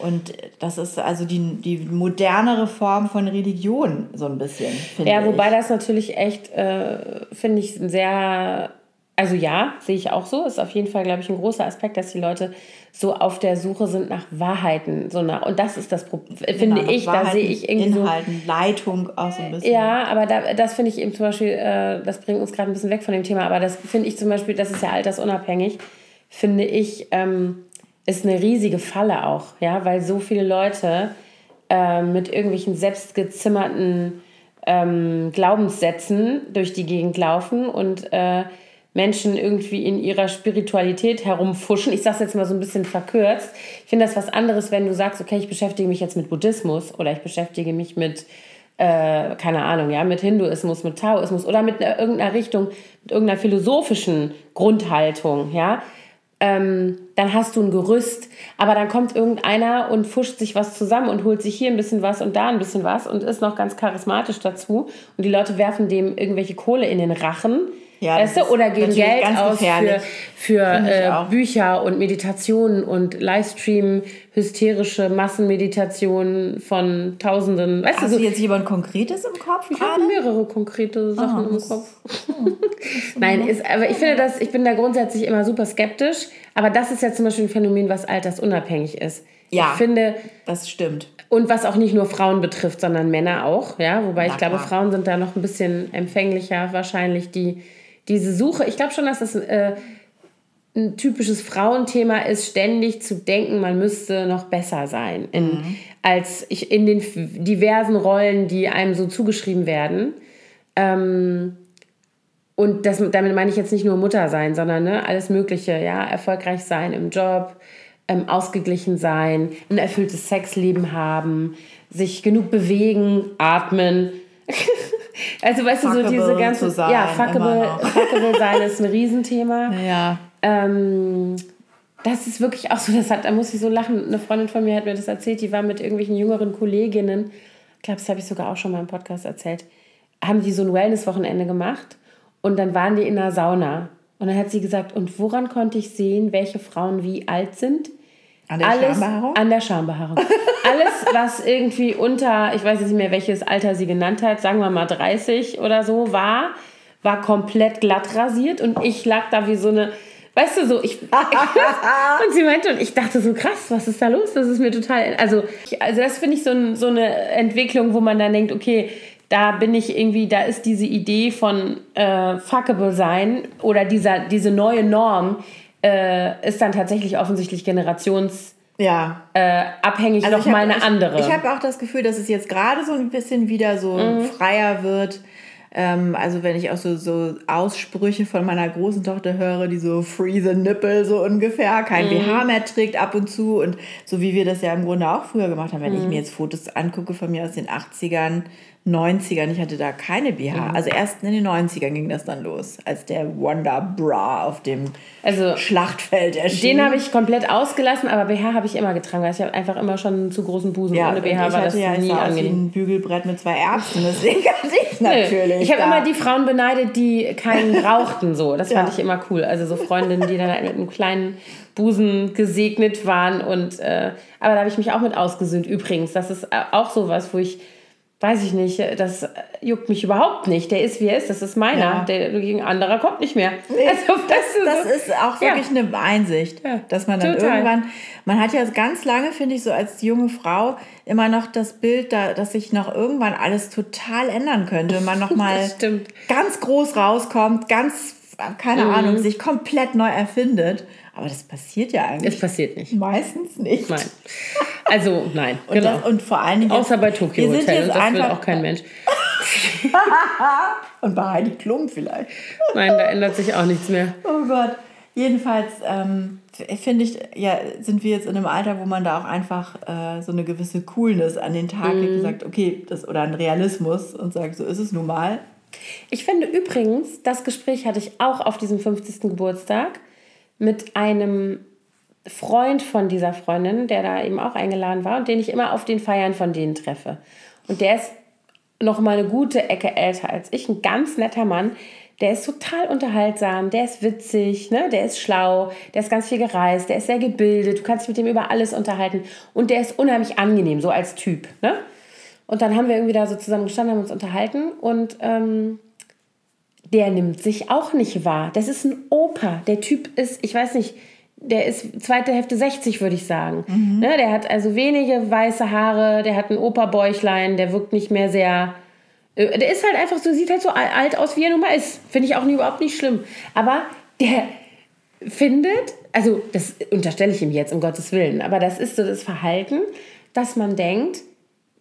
S1: Und das ist also die, die modernere Form von Religion, so ein bisschen.
S2: Ja, wobei
S1: ich.
S2: das natürlich echt, äh, finde ich, ein sehr, also ja, sehe ich auch so. Ist auf jeden Fall, glaube ich, ein großer Aspekt, dass die Leute so auf der Suche sind nach Wahrheiten. So nach, und das ist das Problem, finde
S1: Genau,
S2: ich, da
S1: Wahrheiten,
S2: sehe ich irgendwie so.
S1: Inhalten, Leitung auch so ein bisschen.
S2: Ja, aber da, das finde ich eben zum Beispiel, äh, das bringt uns gerade ein bisschen weg von dem Thema, aber das finde ich zum Beispiel, das ist ja altersunabhängig, finde ich, ähm, ist eine riesige Falle auch, ja, weil so viele Leute äh, mit irgendwelchen selbstgezimmerten ähm, Glaubenssätzen durch die Gegend laufen und äh, Menschen irgendwie in ihrer Spiritualität herumfuschen. Ich sage es jetzt mal so ein bisschen verkürzt. Ich finde das was anderes, wenn du sagst, okay, ich beschäftige mich jetzt mit Buddhismus oder ich beschäftige mich mit äh, keine Ahnung, ja, mit Hinduismus, mit Taoismus oder mit einer, irgendeiner Richtung, mit irgendeiner philosophischen Grundhaltung, ja, ähm, dann hast du ein Gerüst, aber dann kommt irgendeiner und fuscht sich was zusammen und holt sich hier ein bisschen was und da ein bisschen was und ist noch ganz charismatisch dazu und die Leute werfen dem irgendwelche Kohle in den Rachen.
S1: Ja,
S2: weißt du, oder geben
S1: natürlich
S2: Geld aus für,
S1: gefährlich.
S2: für
S1: ich
S2: äh. Bücher und Meditationen und Livestream, hysterische Massenmeditationen von Tausenden. Weißt
S1: Hast
S2: du, so,
S1: jetzt jemand Konkretes im Kopf
S2: ich habe mehrere konkrete Sachen
S1: Ah,
S2: im Kopf. Nein, ist, aber ich finde das, ich bin da grundsätzlich immer super skeptisch. Aber das ist ja zum Beispiel ein Phänomen, was altersunabhängig ist.
S1: Ja.
S2: Ich finde,
S1: Das stimmt.
S2: und was auch nicht nur Frauen betrifft, sondern Männer auch, ja. Wobei
S1: Na
S2: ich glaube,
S1: klar.
S2: Frauen sind da noch ein bisschen empfänglicher, wahrscheinlich die diese Suche. Ich glaube schon, dass das äh, ein typisches Frauenthema ist, ständig zu denken, man müsste noch besser sein in,
S1: Mhm.
S2: als ich in den diversen Rollen, die einem so zugeschrieben werden. Ähm, und das, damit meine ich jetzt nicht nur Mutter sein, sondern ne, alles Mögliche, ja, erfolgreich sein im Job, ähm, ausgeglichen sein, ein erfülltes Sexleben haben, sich genug bewegen, atmen. Also weißt du, so diese ganze,
S1: sein,
S2: ja, fuckable, fuckable sein ist ein Riesenthema.
S1: Ja.
S2: Ähm, das ist wirklich auch so, das hat, da muss ich so lachen. Eine Freundin von mir hat mir das erzählt, die war mit irgendwelchen jüngeren Kolleginnen, ich glaube, das habe ich sogar auch schon mal im Podcast erzählt, haben die so ein Wellness-Wochenende gemacht und dann waren die in einer Sauna. Und dann hat sie gesagt, und woran konnte ich sehen, welche Frauen wie alt sind?
S1: An der
S2: Alles
S1: Schambehaarung?
S2: an der Schambehaarung. Alles, was irgendwie unter, ich weiß jetzt nicht mehr, welches Alter sie genannt hat, sagen wir mal 30 oder so, war, war komplett glatt rasiert und ich lag da wie so eine, weißt du, so, ich, und sie meinte, und ich dachte so, krass, was ist da los? Das ist mir total, also, ich, also das finde ich so, ein, so eine Entwicklung, wo man dann denkt, okay, da bin ich irgendwie, da ist diese Idee von äh, fuckable sein oder dieser, diese neue Norm äh, ist dann tatsächlich offensichtlich generations
S1: Ja.
S2: äh, abhängig
S1: Also
S2: noch mal eine andere.
S1: Ich, ich habe auch das Gefühl, dass es jetzt gerade so ein bisschen wieder so
S2: Mhm.
S1: freier wird. Ähm, also wenn ich auch so, so Aussprüche von meiner großen Tochter höre, die so free the nipple so ungefähr, kein
S2: Mhm.
S1: BH mehr trägt ab und zu und so wie wir das ja im Grunde auch früher gemacht haben, wenn
S2: Mhm.
S1: ich mir jetzt Fotos angucke von mir aus den 80ern, 90ern, ich hatte da keine BH.
S2: Mhm.
S1: Also erst in den 90ern ging das dann los, als der Wonder Bra auf dem
S2: Also,
S1: Schlachtfeld erschien.
S2: den habe ich komplett ausgelassen, aber BH habe ich immer getragen, weil ich habe einfach immer schon einen zu großen Busen.
S1: Ja,
S2: Ohne BH
S1: ich
S2: war das
S1: ja
S2: nie
S1: sah aus wie
S2: angenehm.
S1: ein Bügelbrett mit zwei Erbsen, deswegen hatte ich natürlich.
S2: Ich habe immer die Frauen beneidet, die keinen brauchten. So. Das fand
S1: Ja.
S2: ich immer cool. Also so Freundinnen, die dann halt mit einem kleinen Busen gesegnet waren. Und, äh, aber da habe ich mich auch mit ausgesöhnt. Übrigens, das ist auch sowas, wo ich weiß ich nicht, das juckt mich überhaupt nicht. Der ist, wie er ist, das ist meiner.
S1: Ja.
S2: Der gegen anderer kommt nicht mehr. Also,
S1: Das,
S2: weißt du,
S1: das
S2: so-
S1: ist auch wirklich eine Einsicht,
S2: Ja,
S1: dass man dann
S2: total.
S1: irgendwann, man hat ja ganz lange, finde ich, so als junge Frau immer noch das Bild, da, dass sich noch irgendwann alles total ändern könnte. Man noch mal
S2: Das stimmt.
S1: ganz groß rauskommt, ganz, keine
S2: Mhm.
S1: Ahnung, sich komplett neu erfindet. Aber das passiert ja eigentlich
S2: Es passiert nicht.
S1: meistens nicht.
S2: Nein. Also, nein.
S1: Und,
S2: genau.
S1: das, und vor allen Dingen.
S2: Außer bei Tokyo Hotel. Und das will
S1: einfach-
S2: auch kein Mensch.
S1: Und bei Heidi Klum vielleicht.
S2: Nein, da ändert sich auch nichts mehr.
S1: Oh Gott. Jedenfalls ähm, finde ich, ja, sind wir jetzt in einem Alter, wo man da auch einfach äh, so eine gewisse Coolness an den Tag legt und sagt, okay, das oder ein Realismus und sagt, so ist es nun mal.
S2: Ich finde übrigens, das Gespräch hatte ich auch auf diesem 50. Geburtstag mit einem Freund von dieser Freundin, der da eben auch eingeladen war und den ich immer auf den Feiern von denen treffe. Und der ist noch mal eine gute Ecke älter als ich, ein ganz netter Mann. Der ist total unterhaltsam, der ist witzig, ne? der ist schlau, der ist ganz viel gereist, der ist sehr gebildet, du kannst dich mit dem über alles unterhalten und der ist unheimlich angenehm, so als Typ. Ne? Und dann haben wir irgendwie da so zusammen gestanden, haben uns unterhalten und ähm, der nimmt sich auch nicht wahr. Das ist ein Opa. Der Typ ist, ich weiß nicht, der ist zweite Hälfte 60, würde ich sagen. Ne, der hat also wenige weiße Haare, der hat ein Opa-Bäuchlein, der wirkt nicht mehr sehr. äh, Der ist halt einfach so, sieht halt so al- alt aus, wie er nun mal ist. Finde ich auch nie, überhaupt nicht schlimm. Aber der findet, also das unterstelle ich ihm jetzt, um Gottes Willen, aber das ist so das Verhalten, dass man denkt,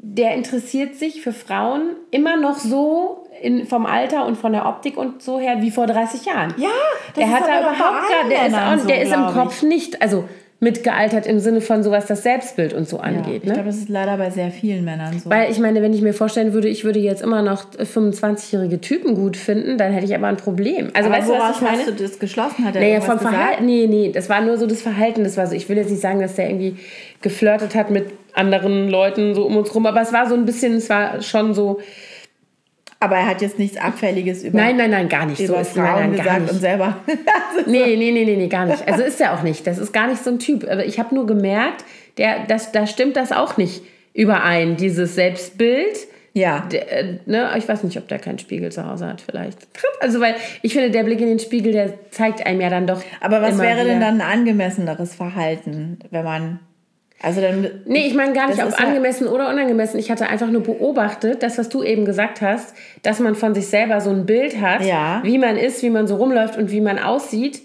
S2: der interessiert sich für Frauen immer noch so in, vom Alter und von der Optik und so her wie vor 30 Jahren.
S1: Ja, das
S2: der
S1: ist
S2: hat
S1: aber
S2: da überhaupt gar, der ist, auch,
S1: so,
S2: der ist im
S1: glaub ich.
S2: Kopf nicht, also mitgealtert im Sinne von sowas das Selbstbild und so
S1: Ja,
S2: angeht.
S1: ich
S2: ne?
S1: glaube, das ist leider bei sehr vielen Männern so.
S2: Weil ich meine, wenn ich mir vorstellen würde, ich würde jetzt immer noch 25-jährige Typen gut finden, dann hätte ich aber ein Problem. Also
S1: Aber
S2: weißt du, was ich meine?
S1: hast du das geschlossen? Hat er
S2: Naja, vom? Verhalten, nee, nee, das war nur so das Verhalten. Das war so, ich will jetzt nicht sagen, dass der irgendwie geflirtet hat mit anderen Leuten so um uns rum, aber es war so ein bisschen, es war schon so,
S1: Aber er hat jetzt nichts Abfälliges über,
S2: nein, nein, nein, gar nicht. So
S1: über
S2: ist
S1: Frauen
S2: nein, nein, gar
S1: gesagt
S2: nicht.
S1: und selber.
S2: Nee, nee, nee, nee, nee, gar nicht. Also ist er auch nicht. Das ist gar nicht so ein Typ. Aber ich habe nur gemerkt, der, das, da stimmt das auch nicht überein, dieses Selbstbild.
S1: ja.
S2: Der, äh, ne, ich weiß nicht, ob der keinen Spiegel zu Hause hat, vielleicht. Also, weil ich finde, der Blick in den Spiegel, der zeigt einem ja dann doch.
S1: Aber was wäre denn dann ein angemesseneres Verhalten, wenn man. Also dann.
S2: Nee, ich meine gar nicht, ob
S1: ist ja-
S2: angemessen oder unangemessen. Ich hatte einfach nur beobachtet, das, was du eben gesagt hast, dass man von sich selber so ein Bild hat,
S1: Ja.
S2: wie man ist, wie man so rumläuft und wie man aussieht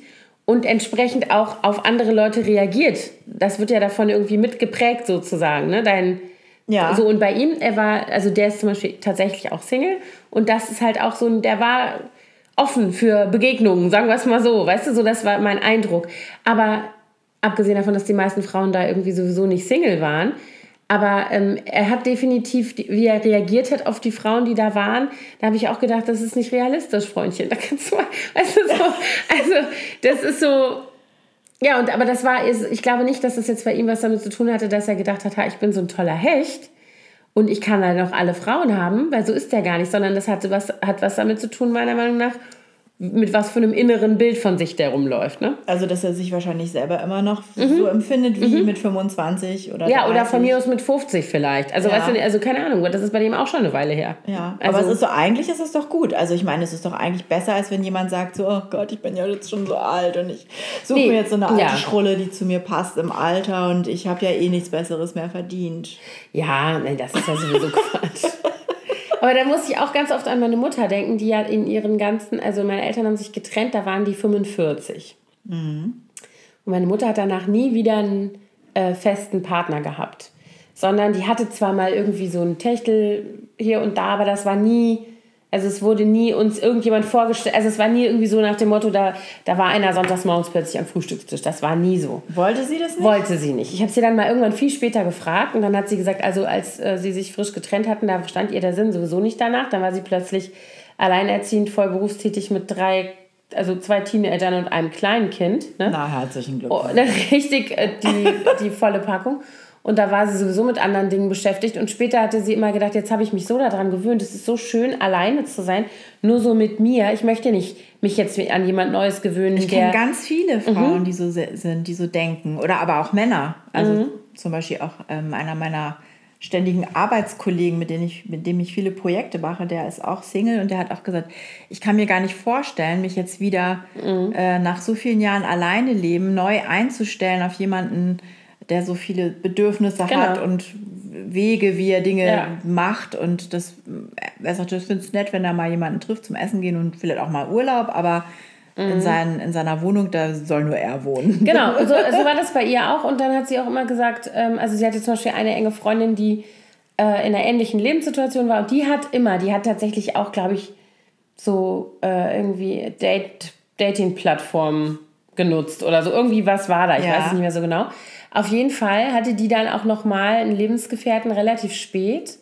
S2: und entsprechend auch auf andere Leute reagiert. Das wird ja davon irgendwie mitgeprägt sozusagen, ne? Dein,
S1: Ja.
S2: So, und bei ihm, er war, also der ist zum Beispiel tatsächlich auch Single und das ist halt auch so ein, der war offen für Begegnungen, sagen wir es mal so, weißt du, so das war mein Eindruck. Aber abgesehen davon, dass die meisten Frauen da irgendwie sowieso nicht Single waren, aber ähm, er hat definitiv, wie er reagiert hat auf die Frauen, die da waren, da habe ich auch gedacht, das ist nicht realistisch, Freundchen. Da kannst du mal, weißt du, so, also das ist so, ja, und aber das war, ich glaube nicht, dass das jetzt bei ihm was damit zu tun hatte, dass er gedacht hat, ha, ich bin so ein toller Hecht und ich kann halt noch alle Frauen haben, weil so ist der gar nicht, sondern das hat was, hat was damit zu tun, meiner Meinung nach, mit was für einem inneren Bild von sich der rumläuft, ne?
S1: Also, dass er sich wahrscheinlich selber immer noch so empfindet wie mit 25 oder
S2: Mhm. Ja, oder
S1: 30.
S2: von mir aus mit 50 vielleicht. Also,
S1: Ja.
S2: weißt du, also keine Ahnung, das ist bei dem auch schon eine Weile her.
S1: Ja,
S2: also,
S1: aber es ist so, eigentlich ist es doch gut. Also ich meine, es ist doch eigentlich besser, als wenn jemand sagt so, oh Gott, ich bin ja jetzt schon so alt und ich suche
S2: Nee,
S1: mir jetzt so eine alte
S2: ja.
S1: Schrulle, die zu mir passt im Alter und ich habe ja eh nichts Besseres mehr verdient.
S2: Ja, nein, das ist ja sowieso Quatsch. Aber da muss ich auch ganz oft an meine Mutter denken, die ja in ihren ganzen, also meine Eltern haben sich getrennt, da waren die 45. Und meine Mutter hat danach nie wieder einen äh, festen Partner gehabt. Sondern die hatte zwar mal irgendwie so einen Techtel hier und da, aber das war nie, also es wurde nie uns irgendjemand vorgestellt, also es war nie irgendwie so nach dem Motto, da, da war einer sonntags morgens plötzlich am Frühstückstisch. Das war nie so.
S1: Wollte sie das nicht?
S2: Wollte sie nicht. Ich habe sie dann mal irgendwann viel später gefragt und dann hat sie gesagt, also als äh, sie sich frisch getrennt hatten, da stand ihr der Sinn sowieso nicht danach. Dann war sie plötzlich alleinerziehend, voll berufstätig mit drei, also zwei Teenagern und einem kleinen Kind. Ne?
S1: Na, herzlichen Glückwunsch.
S2: Oh, richtig äh, die, die volle Packung. Und da war sie sowieso mit anderen Dingen beschäftigt. Und später hatte sie immer gedacht, jetzt habe ich mich so daran gewöhnt, es ist so schön, alleine zu sein, nur so mit mir. Ich möchte nicht mich jetzt an jemand Neues gewöhnen,
S1: Ich kenne ganz viele Frauen, die so sind, die so denken. Oder aber auch Männer. Also
S2: Mhm.
S1: zum Beispiel auch ähm, einer meiner ständigen Arbeitskollegen, mit dem ich, mit dem ich viele Projekte mache, der ist auch Single und der hat auch gesagt, ich kann mir gar nicht vorstellen, mich jetzt wieder mhm. äh, nach so vielen Jahren alleine leben, neu einzustellen auf jemanden, der so viele Bedürfnisse genau. hat und Wege, wie er Dinge ja. macht. Und das, er sagt, ich finde es nett, wenn er mal jemanden trifft zum Essen gehen und vielleicht auch mal Urlaub, aber in, mhm. sein, in seiner Wohnung, da soll nur er wohnen.
S2: Genau, so, so war das bei ihr auch. Und dann hat sie auch immer gesagt, ähm, also sie hatte zum Beispiel eine enge Freundin, die äh, in einer ähnlichen Lebenssituation war. Und die hat immer, die hat tatsächlich auch, glaube ich, so äh, irgendwie Date, Dating-Plattformen genutzt oder so. Irgendwie was war da, ich ja. weiß es nicht mehr so genau. Auf jeden Fall hatte die dann auch noch mal einen Lebensgefährten relativ spät.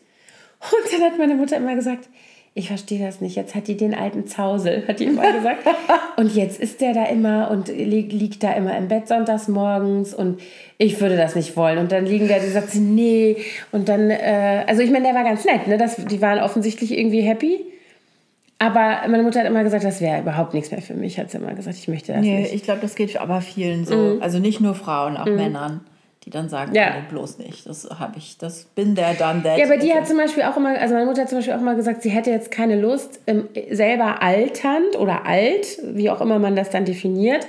S2: Und dann hat meine Mutter immer gesagt, ich verstehe das nicht. Jetzt hat die den alten Zausel, hat die immer gesagt. und jetzt ist der da immer und liegt da immer im Bett sonntags morgens und ich würde das nicht wollen. Und dann liegen da, die sagt sie, nee. Und dann, äh, also ich meine, der war ganz nett, ne? Das, die waren offensichtlich irgendwie happy. Aber meine Mutter hat immer gesagt, das wäre überhaupt nichts mehr für mich, hat sie immer gesagt, ich möchte das
S1: nee, nicht. ich glaube, das geht für aber vielen so. Mhm. Also nicht nur Frauen, auch mhm. Männern die dann sagen, ja. nee, bloß nicht. Das habe ich, das bin der dann der.
S2: Ja, aber die hat zum Beispiel auch immer, also meine Mutter hat zum Beispiel auch immer gesagt, sie hätte jetzt keine Lust, ähm, selber alternd oder alt, wie auch immer man das dann definiert.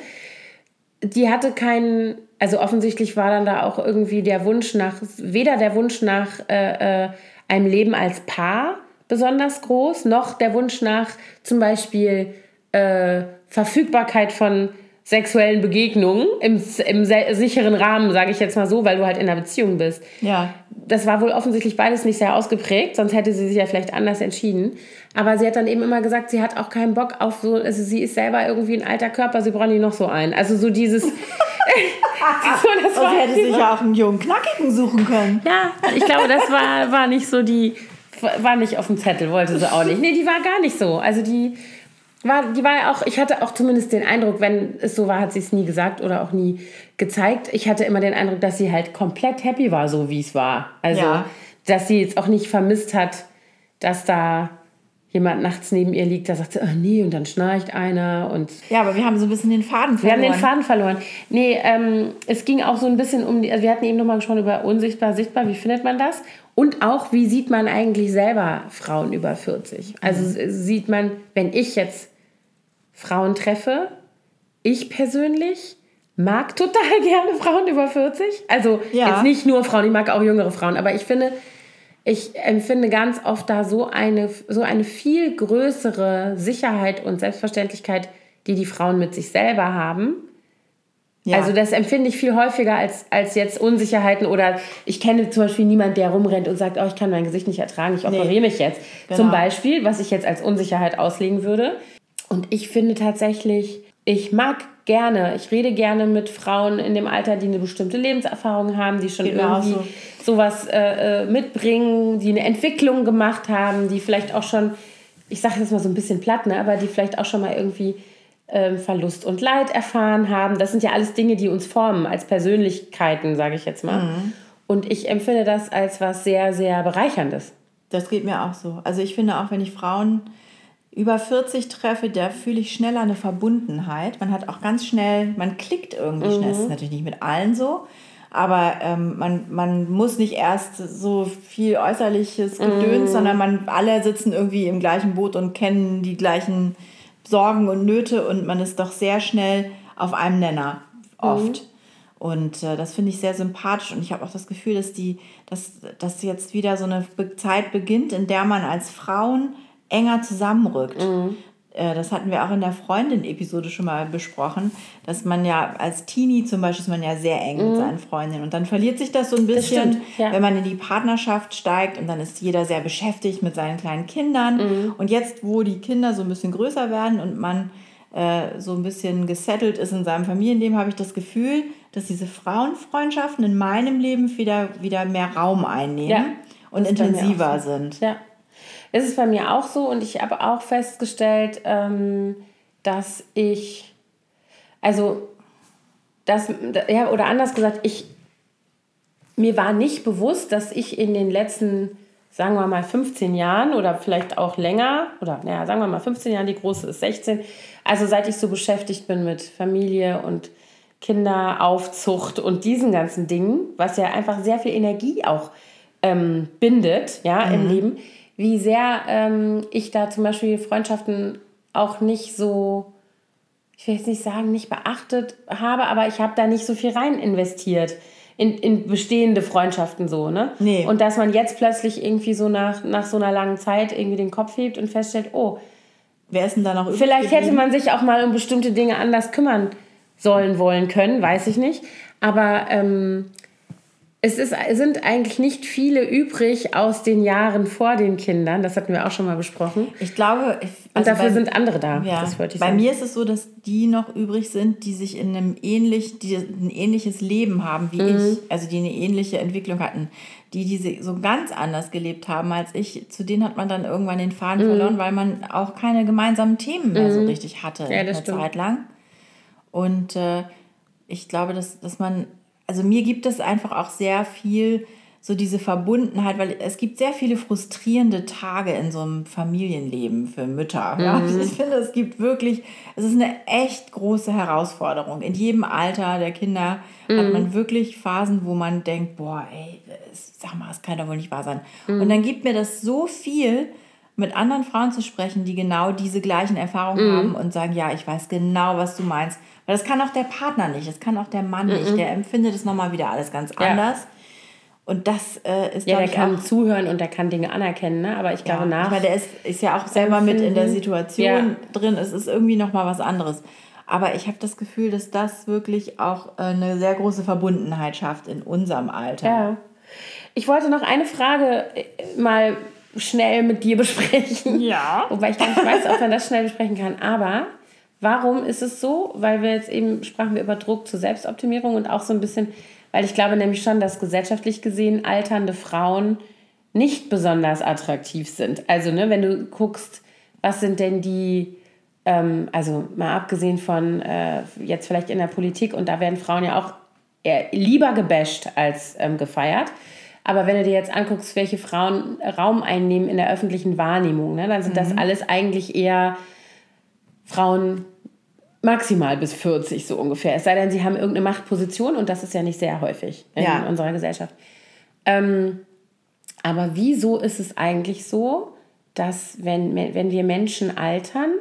S2: Die hatte keinen, also offensichtlich war dann da auch irgendwie der Wunsch nach, weder der Wunsch nach äh, äh, einem Leben als Paar besonders groß, noch der Wunsch nach zum Beispiel äh, Verfügbarkeit von sexuellen Begegnungen im, im sicheren Rahmen, sage ich jetzt mal so, weil du halt in einer Beziehung bist. Ja. Das war wohl offensichtlich beides nicht sehr ausgeprägt, sonst hätte sie sich ja vielleicht anders entschieden. Aber sie hat dann eben immer gesagt, sie hat auch keinen Bock auf so, also sie ist selber irgendwie ein alter Körper, sie braucht nie noch so einen. Also so dieses. so,
S1: das war, sie hätte sich ja auch einen jungen Knackigen suchen können.
S2: Ja, ich glaube, das war, war nicht so die, war nicht auf dem Zettel, wollte sie auch nicht. Nee, die war gar nicht so. Also die war, die war ja auch, ich hatte auch zumindest den Eindruck, wenn es so war, hat sie es nie gesagt oder auch nie gezeigt. Ich hatte immer den Eindruck, dass sie halt komplett happy war, so wie es war. Also, ja. dass sie jetzt auch nicht vermisst hat, dass da jemand nachts neben ihr liegt, da sagt sie, oh nee, und dann schnarcht einer und...
S1: Ja, aber wir haben so ein bisschen den Faden
S2: verloren. Wir haben den Faden verloren. Nee, ähm, es ging auch so ein bisschen um, die, also wir hatten eben nochmal gesprochen über unsichtbar, sichtbar, wie findet man das? Und auch, wie sieht man eigentlich selber Frauen über 40? Also mhm. sieht man, wenn ich jetzt Frauen treffe, ich persönlich mag total gerne Frauen über 40. Also ja. jetzt nicht nur Frauen, ich mag auch jüngere Frauen, aber ich finde, ich empfinde ganz oft da so eine, so eine viel größere Sicherheit und Selbstverständlichkeit, die die Frauen mit sich selber haben, ja. Also das empfinde ich viel häufiger als, als jetzt Unsicherheiten oder ich kenne zum Beispiel niemanden, der rumrennt und sagt, oh, ich kann mein Gesicht nicht ertragen, ich operiere nee. mich jetzt. Genau. Zum Beispiel, was ich jetzt als Unsicherheit auslegen würde. Und ich finde tatsächlich, ich mag gerne, ich rede gerne mit Frauen in dem Alter, die eine bestimmte Lebenserfahrung haben, die schon genau irgendwie so. sowas äh, äh, mitbringen, die eine Entwicklung gemacht haben, die vielleicht auch schon, ich sage jetzt mal so ein bisschen platt, ne, aber die vielleicht auch schon mal irgendwie ähm, Verlust und Leid erfahren haben. Das sind ja alles Dinge, die uns formen als Persönlichkeiten, sage ich jetzt mal. Mhm. Und ich empfinde das als was sehr, sehr bereicherndes.
S1: Das geht mir auch so. Also ich finde auch, wenn ich Frauen über 40 treffe, da fühle ich schneller eine Verbundenheit. Man hat auch ganz schnell, man klickt irgendwie mhm. schnell. Das ist natürlich nicht mit allen so. Aber ähm, man, man muss nicht erst so viel äußerliches Gedöns, mm. sondern man alle sitzen irgendwie im gleichen Boot und kennen die gleichen Sorgen und Nöte und man ist doch sehr schnell auf einem Nenner, oft. Mhm. Und äh, das finde ich sehr sympathisch und ich habe auch das Gefühl, dass, die, dass, dass jetzt wieder so eine Zeit beginnt, in der man als Frauen enger zusammenrückt. Mhm. Äh, das hatten wir auch in der Freundin-Episode schon mal besprochen, dass man ja als Teenie zum Beispiel ist man ja sehr eng mhm. mit seinen Freundinnen und dann verliert sich das so ein bisschen, stimmt, ja. wenn man in die Partnerschaft steigt und dann ist jeder sehr beschäftigt mit seinen kleinen Kindern mhm. und jetzt, wo die Kinder so ein bisschen größer werden und man äh, so ein bisschen gesettelt ist in seinem Familienleben, habe ich das Gefühl, dass diese Frauenfreundschaften in meinem Leben wieder, wieder mehr Raum einnehmen ja, und intensiver sind.
S2: Ja. Es ist bei mir auch so und ich habe auch festgestellt, ähm, dass ich, also, das, ja, oder anders gesagt, ich, mir war nicht bewusst, dass ich in den letzten, sagen wir mal, 15 Jahren oder vielleicht auch länger, oder naja, sagen wir mal 15 Jahren, die große ist 16, also seit ich so beschäftigt bin mit Familie und Kinderaufzucht und diesen ganzen Dingen, was ja einfach sehr viel Energie auch ähm, bindet, ja, mhm. im Leben, wie sehr ähm, ich da zum Beispiel Freundschaften auch nicht so, ich will jetzt nicht sagen, nicht beachtet habe, aber ich habe da nicht so viel rein investiert. In, in bestehende Freundschaften so, ne? Nee. Und dass man jetzt plötzlich irgendwie so nach, nach so einer langen Zeit irgendwie den Kopf hebt und feststellt, oh, wer ist denn da noch Vielleicht hätte man sich auch mal um bestimmte Dinge anders kümmern sollen, wollen, können, weiß ich nicht. Aber ähm, es, ist, es sind eigentlich nicht viele übrig aus den Jahren vor den Kindern. Das hatten wir auch schon mal besprochen.
S1: Ich glaube. Ich,
S2: also Und dafür bei, sind andere da.
S1: Ja,
S2: das
S1: wollte ich bei sagen. mir ist es so, dass die noch übrig sind, die sich in einem ähnlich, die ein ähnliches Leben haben wie mhm. ich. Also die eine ähnliche Entwicklung hatten. Die, die so ganz anders gelebt haben als ich. Zu denen hat man dann irgendwann den Faden mhm. verloren, weil man auch keine gemeinsamen Themen mehr mhm. so richtig hatte. Ja, eine stimmt. Zeit lang. Und äh, ich glaube, dass, dass man also mir gibt es einfach auch sehr viel so diese Verbundenheit, weil es gibt sehr viele frustrierende Tage in so einem Familienleben für Mütter. Mhm. Ja? Ich finde, es gibt wirklich, es ist eine echt große Herausforderung. In jedem Alter der Kinder mhm. hat man wirklich Phasen, wo man denkt, boah, ey, sag mal, das kann doch wohl nicht wahr sein. Mhm. Und dann gibt mir das so viel, mit anderen Frauen zu sprechen, die genau diese gleichen Erfahrungen mhm. haben und sagen, ja, ich weiß genau, was du meinst. Weil das kann auch der Partner nicht, das kann auch der Mann mhm. nicht. Der empfindet es nochmal wieder alles ganz ja. anders. Und das äh, ist
S2: Ja, der kann auch, zuhören und der kann Dinge anerkennen, ne? aber ich glaube ja, nach.
S1: Aber der ist, ist ja auch selber mit in der Situation ja. drin. Es ist irgendwie nochmal was anderes. Aber ich habe das Gefühl, dass das wirklich auch äh, eine sehr große Verbundenheit schafft in unserem Alter. Ja.
S2: Ich wollte noch eine Frage äh, mal schnell mit dir besprechen. Ja. Wobei ich gar nicht weiß, ob man das schnell besprechen kann. Aber Warum ist es so? Weil wir jetzt eben sprachen wir über Druck zur Selbstoptimierung und auch so ein bisschen, weil ich glaube nämlich schon, dass gesellschaftlich gesehen alternde Frauen nicht besonders attraktiv sind. Also, ne, wenn du guckst, was sind denn die, ähm, also mal abgesehen von äh, jetzt vielleicht in der Politik, und da werden Frauen ja auch eher lieber gebasht als ähm, gefeiert. Aber wenn du dir jetzt anguckst, welche Frauen Raum einnehmen in der öffentlichen Wahrnehmung, ne, dann sind mhm. das alles eigentlich eher Frauen maximal bis 40 so ungefähr. Es sei denn, sie haben irgendeine Machtposition und das ist ja nicht sehr häufig in ja. unserer Gesellschaft. Ähm, aber wieso ist es eigentlich so, dass wenn, wenn wir Menschen altern,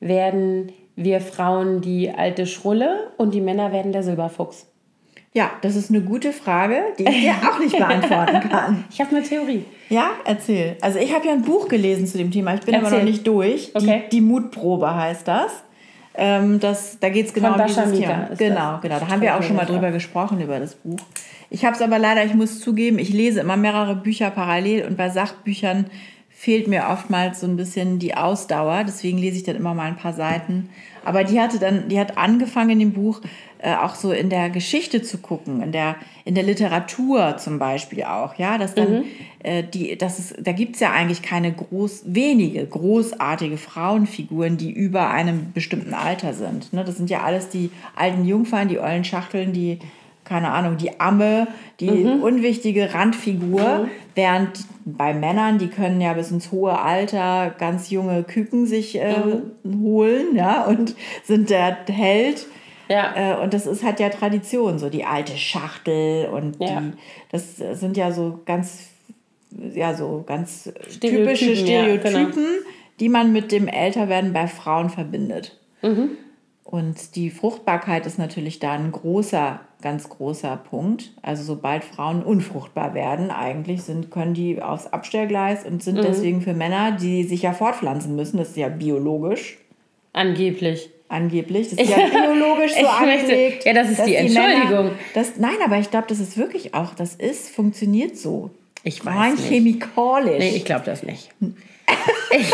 S2: werden wir Frauen die alte Schrulle und die Männer werden der Silberfuchs?
S1: Ja, das ist eine gute Frage, die ich dir auch nicht beantworten kann.
S2: Ich habe eine Theorie.
S1: Ja, erzähl. Also ich habe ja ein Buch gelesen zu dem Thema. Ich bin erzähl. aber noch nicht durch. Okay. Die, die Mutprobe heißt das. Ähm, das, da geht es genau um dieses Thema. Genau, genau. Da haben wir auch schon mal drüber gesprochen, über das Buch. Ich habe es aber leider, ich muss zugeben, ich lese immer mehrere Bücher parallel und bei Sachbüchern fehlt mir oftmals so ein bisschen die Ausdauer. Deswegen lese ich dann immer mal ein paar Seiten. Aber die hatte dann, die hat angefangen in dem Buch äh, auch so in der Geschichte zu gucken, in der, in der Literatur zum Beispiel auch, ja, dass dann mhm. äh, die, das ist, da gibt es ja eigentlich keine groß, wenige großartige Frauenfiguren, die über einem bestimmten Alter sind. Ne? Das sind ja alles die alten Jungfern, die ollen Schachteln, die keine Ahnung, die Amme, die mhm. unwichtige Randfigur, mhm. während bei Männern, die können ja bis ins hohe Alter ganz junge Küken sich äh, mhm. holen, ja, und sind der Held. Ja. Äh, und das ist halt ja Tradition, so die alte Schachtel und ja. die, das sind ja so ganz, ja, so ganz Stereotypen, typische Stereotypen, ja, genau. die man mit dem Älterwerden bei Frauen verbindet. Mhm. Und die Fruchtbarkeit ist natürlich da ein großer, ganz großer Punkt. Also sobald Frauen unfruchtbar werden, eigentlich sind, können die aufs Abstellgleis und sind mhm. deswegen für Männer, die sich ja fortpflanzen müssen, das ist ja biologisch.
S2: Angeblich.
S1: Angeblich. Das ist ja biologisch so angelegt. ja, das ist die Entschuldigung. Männer, das, nein, aber ich glaube, das ist wirklich auch, das ist, funktioniert so.
S2: Ich weiß Rein nicht. chemikalisch. Nee, ich glaube das nicht. Ich,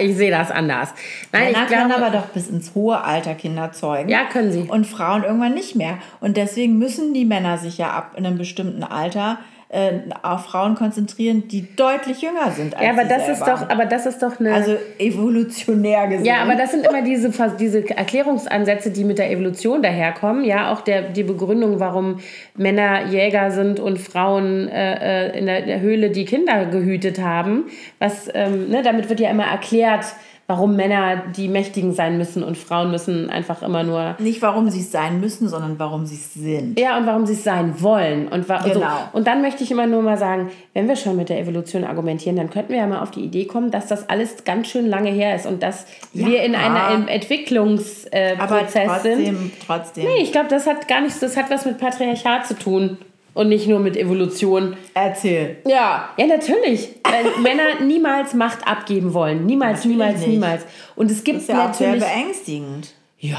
S2: ich sehe das anders.
S1: Nein, Männer ich glaube, können aber doch bis ins hohe Alter Kinder zeugen.
S2: Ja, können sie.
S1: Und Frauen irgendwann nicht mehr. Und deswegen müssen die Männer sich ja ab einem bestimmten Alter äh, auf Frauen konzentrieren, die deutlich jünger sind als
S2: Ja, aber das selber. ist doch, aber das ist doch eine.
S1: Also evolutionär gesehen.
S2: Ja, aber das sind immer diese, diese Erklärungsansätze, die mit der Evolution daherkommen. Ja, auch der, die Begründung, warum Männer Jäger sind und Frauen äh, äh in der, der, Höhle die Kinder gehütet haben. Was, ähm, ne, damit wird ja immer erklärt, warum Männer die Mächtigen sein müssen und Frauen müssen einfach immer nur.
S1: Nicht warum sie es sein müssen, sondern warum sie es sind.
S2: Ja, und warum sie es sein wollen. Und,
S1: Genau.
S2: so. und dann möchte ich immer nur mal sagen, wenn wir schon mit der Evolution argumentieren, dann könnten wir ja mal auf die Idee kommen, dass das alles ganz schön lange her ist und dass wir in einem Entwicklungsprozess äh, sind.
S1: trotzdem, trotzdem.
S2: Nee, ich glaube, das hat gar nichts, das hat was mit Patriarchat zu tun und nicht nur mit Evolution.
S1: Erzähl.
S2: Ja, ja, natürlich. Weil Männer niemals Macht abgeben wollen. Niemals,
S1: Natürlich
S2: niemals,
S1: nicht.
S2: niemals. Und es
S1: Das
S2: gibt
S1: ist ja auch sehr
S2: natürlich.
S1: beängstigend. Ja.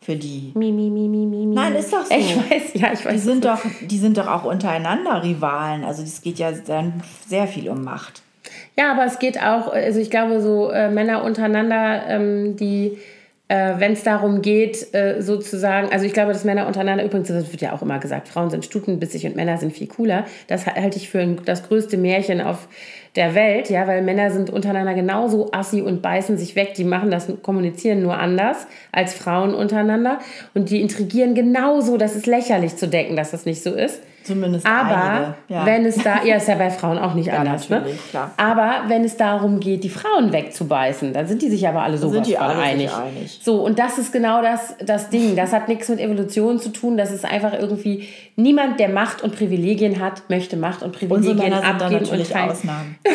S1: Für die.
S2: Mi, mi, mi, mi, mi.
S1: Nein, ist doch so.
S2: Ich weiß, ja, ich weiß.
S1: Die sind doch, die sind doch auch untereinander Rivalen. Also es geht ja dann sehr viel um Macht.
S2: Ja, aber es geht auch, also ich glaube, so äh, Männer untereinander, ähm, die, äh, wenn es darum geht, äh, sozusagen, also ich glaube, dass Männer untereinander, übrigens, das wird ja auch immer gesagt, Frauen sind stutenbissig und Männer sind viel cooler. Das ha- halte ich für ein, das größte Märchen auf der Welt, ja, weil Männer sind untereinander genauso assi und beißen sich weg. Die machen das, kommunizieren nur anders als Frauen untereinander. Und die intrigieren genauso, das ist lächerlich zu denken, dass das nicht so ist.
S1: Zumindest
S2: Aber.
S1: Ja.
S2: wenn es da, ja, ist ja bei Frauen auch nicht anders, ne?
S1: klar.
S2: Aber wenn es darum geht, die Frauen wegzubeißen, dann sind die sich aber alle
S1: sind die sich
S2: einig.
S1: einig.
S2: So, und das ist genau das, das Ding. Das hat nichts mit Evolution zu tun. Das ist einfach irgendwie, niemand, der Macht und Privilegien hat, möchte Macht und
S1: Unsere
S2: Privilegien
S1: Männer sind da
S2: abgeben und
S1: natürlich
S2: teilen.
S1: Ausnahmen.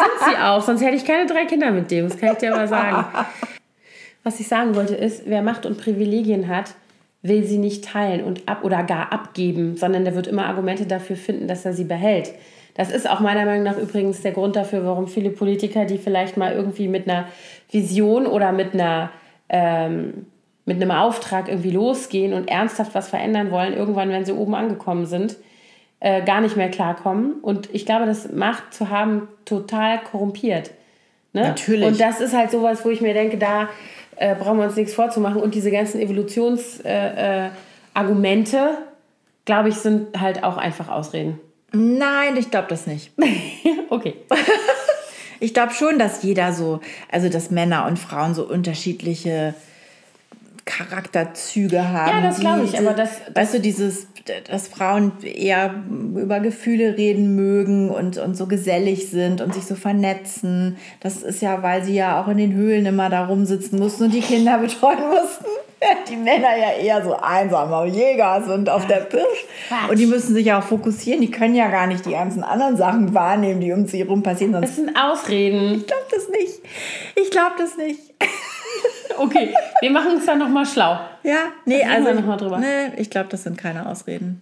S2: Sind sie auch, sonst hätte ich keine drei Kinder mit dem. Das kann ich dir mal sagen. Was ich sagen wollte ist, wer Macht und Privilegien hat, will sie nicht teilen und ab oder gar abgeben, sondern der wird immer Argumente dafür finden, dass er sie behält. Das ist auch meiner Meinung nach übrigens der Grund dafür, warum viele Politiker, die vielleicht mal irgendwie mit einer Vision oder mit einer ähm, mit einem Auftrag irgendwie losgehen und ernsthaft was verändern wollen, irgendwann, wenn sie oben angekommen sind, äh, gar nicht mehr klarkommen. Und ich glaube, das Macht zu haben total korrumpiert. Ne?
S1: Natürlich.
S2: Und das ist halt sowas, wo ich mir denke, da äh, brauchen wir uns nichts vorzumachen. Und diese ganzen Evolutionsargumente, äh, äh, glaube ich, sind halt auch einfach Ausreden.
S1: Nein, ich glaube das nicht.
S2: okay.
S1: Ich glaube schon, dass jeder so, also dass Männer und Frauen so unterschiedliche Charakterzüge haben.
S2: Ja, das glaube ich, aber das-
S1: weißt du, dieses, dass Frauen eher über Gefühle reden mögen und, und so gesellig sind und sich so vernetzen. Das ist ja, weil sie ja auch in den Höhlen immer da rumsitzen mussten und die Kinder betreuen mussten. Die Männer ja eher so einsame Jäger sind auf der Pirsch. Und die müssen sich ja auch fokussieren. Die können ja gar nicht die ganzen anderen Sachen wahrnehmen, die um sie herum passieren. Sonst
S2: Das sind Ausreden.
S1: ich glaube das nicht. Ich glaube das nicht.
S2: Okay, wir machen es dann nochmal schlau.
S1: Ja, nee, also
S2: wir noch mal drüber.
S1: Nee, ich glaube, das sind keine Ausreden.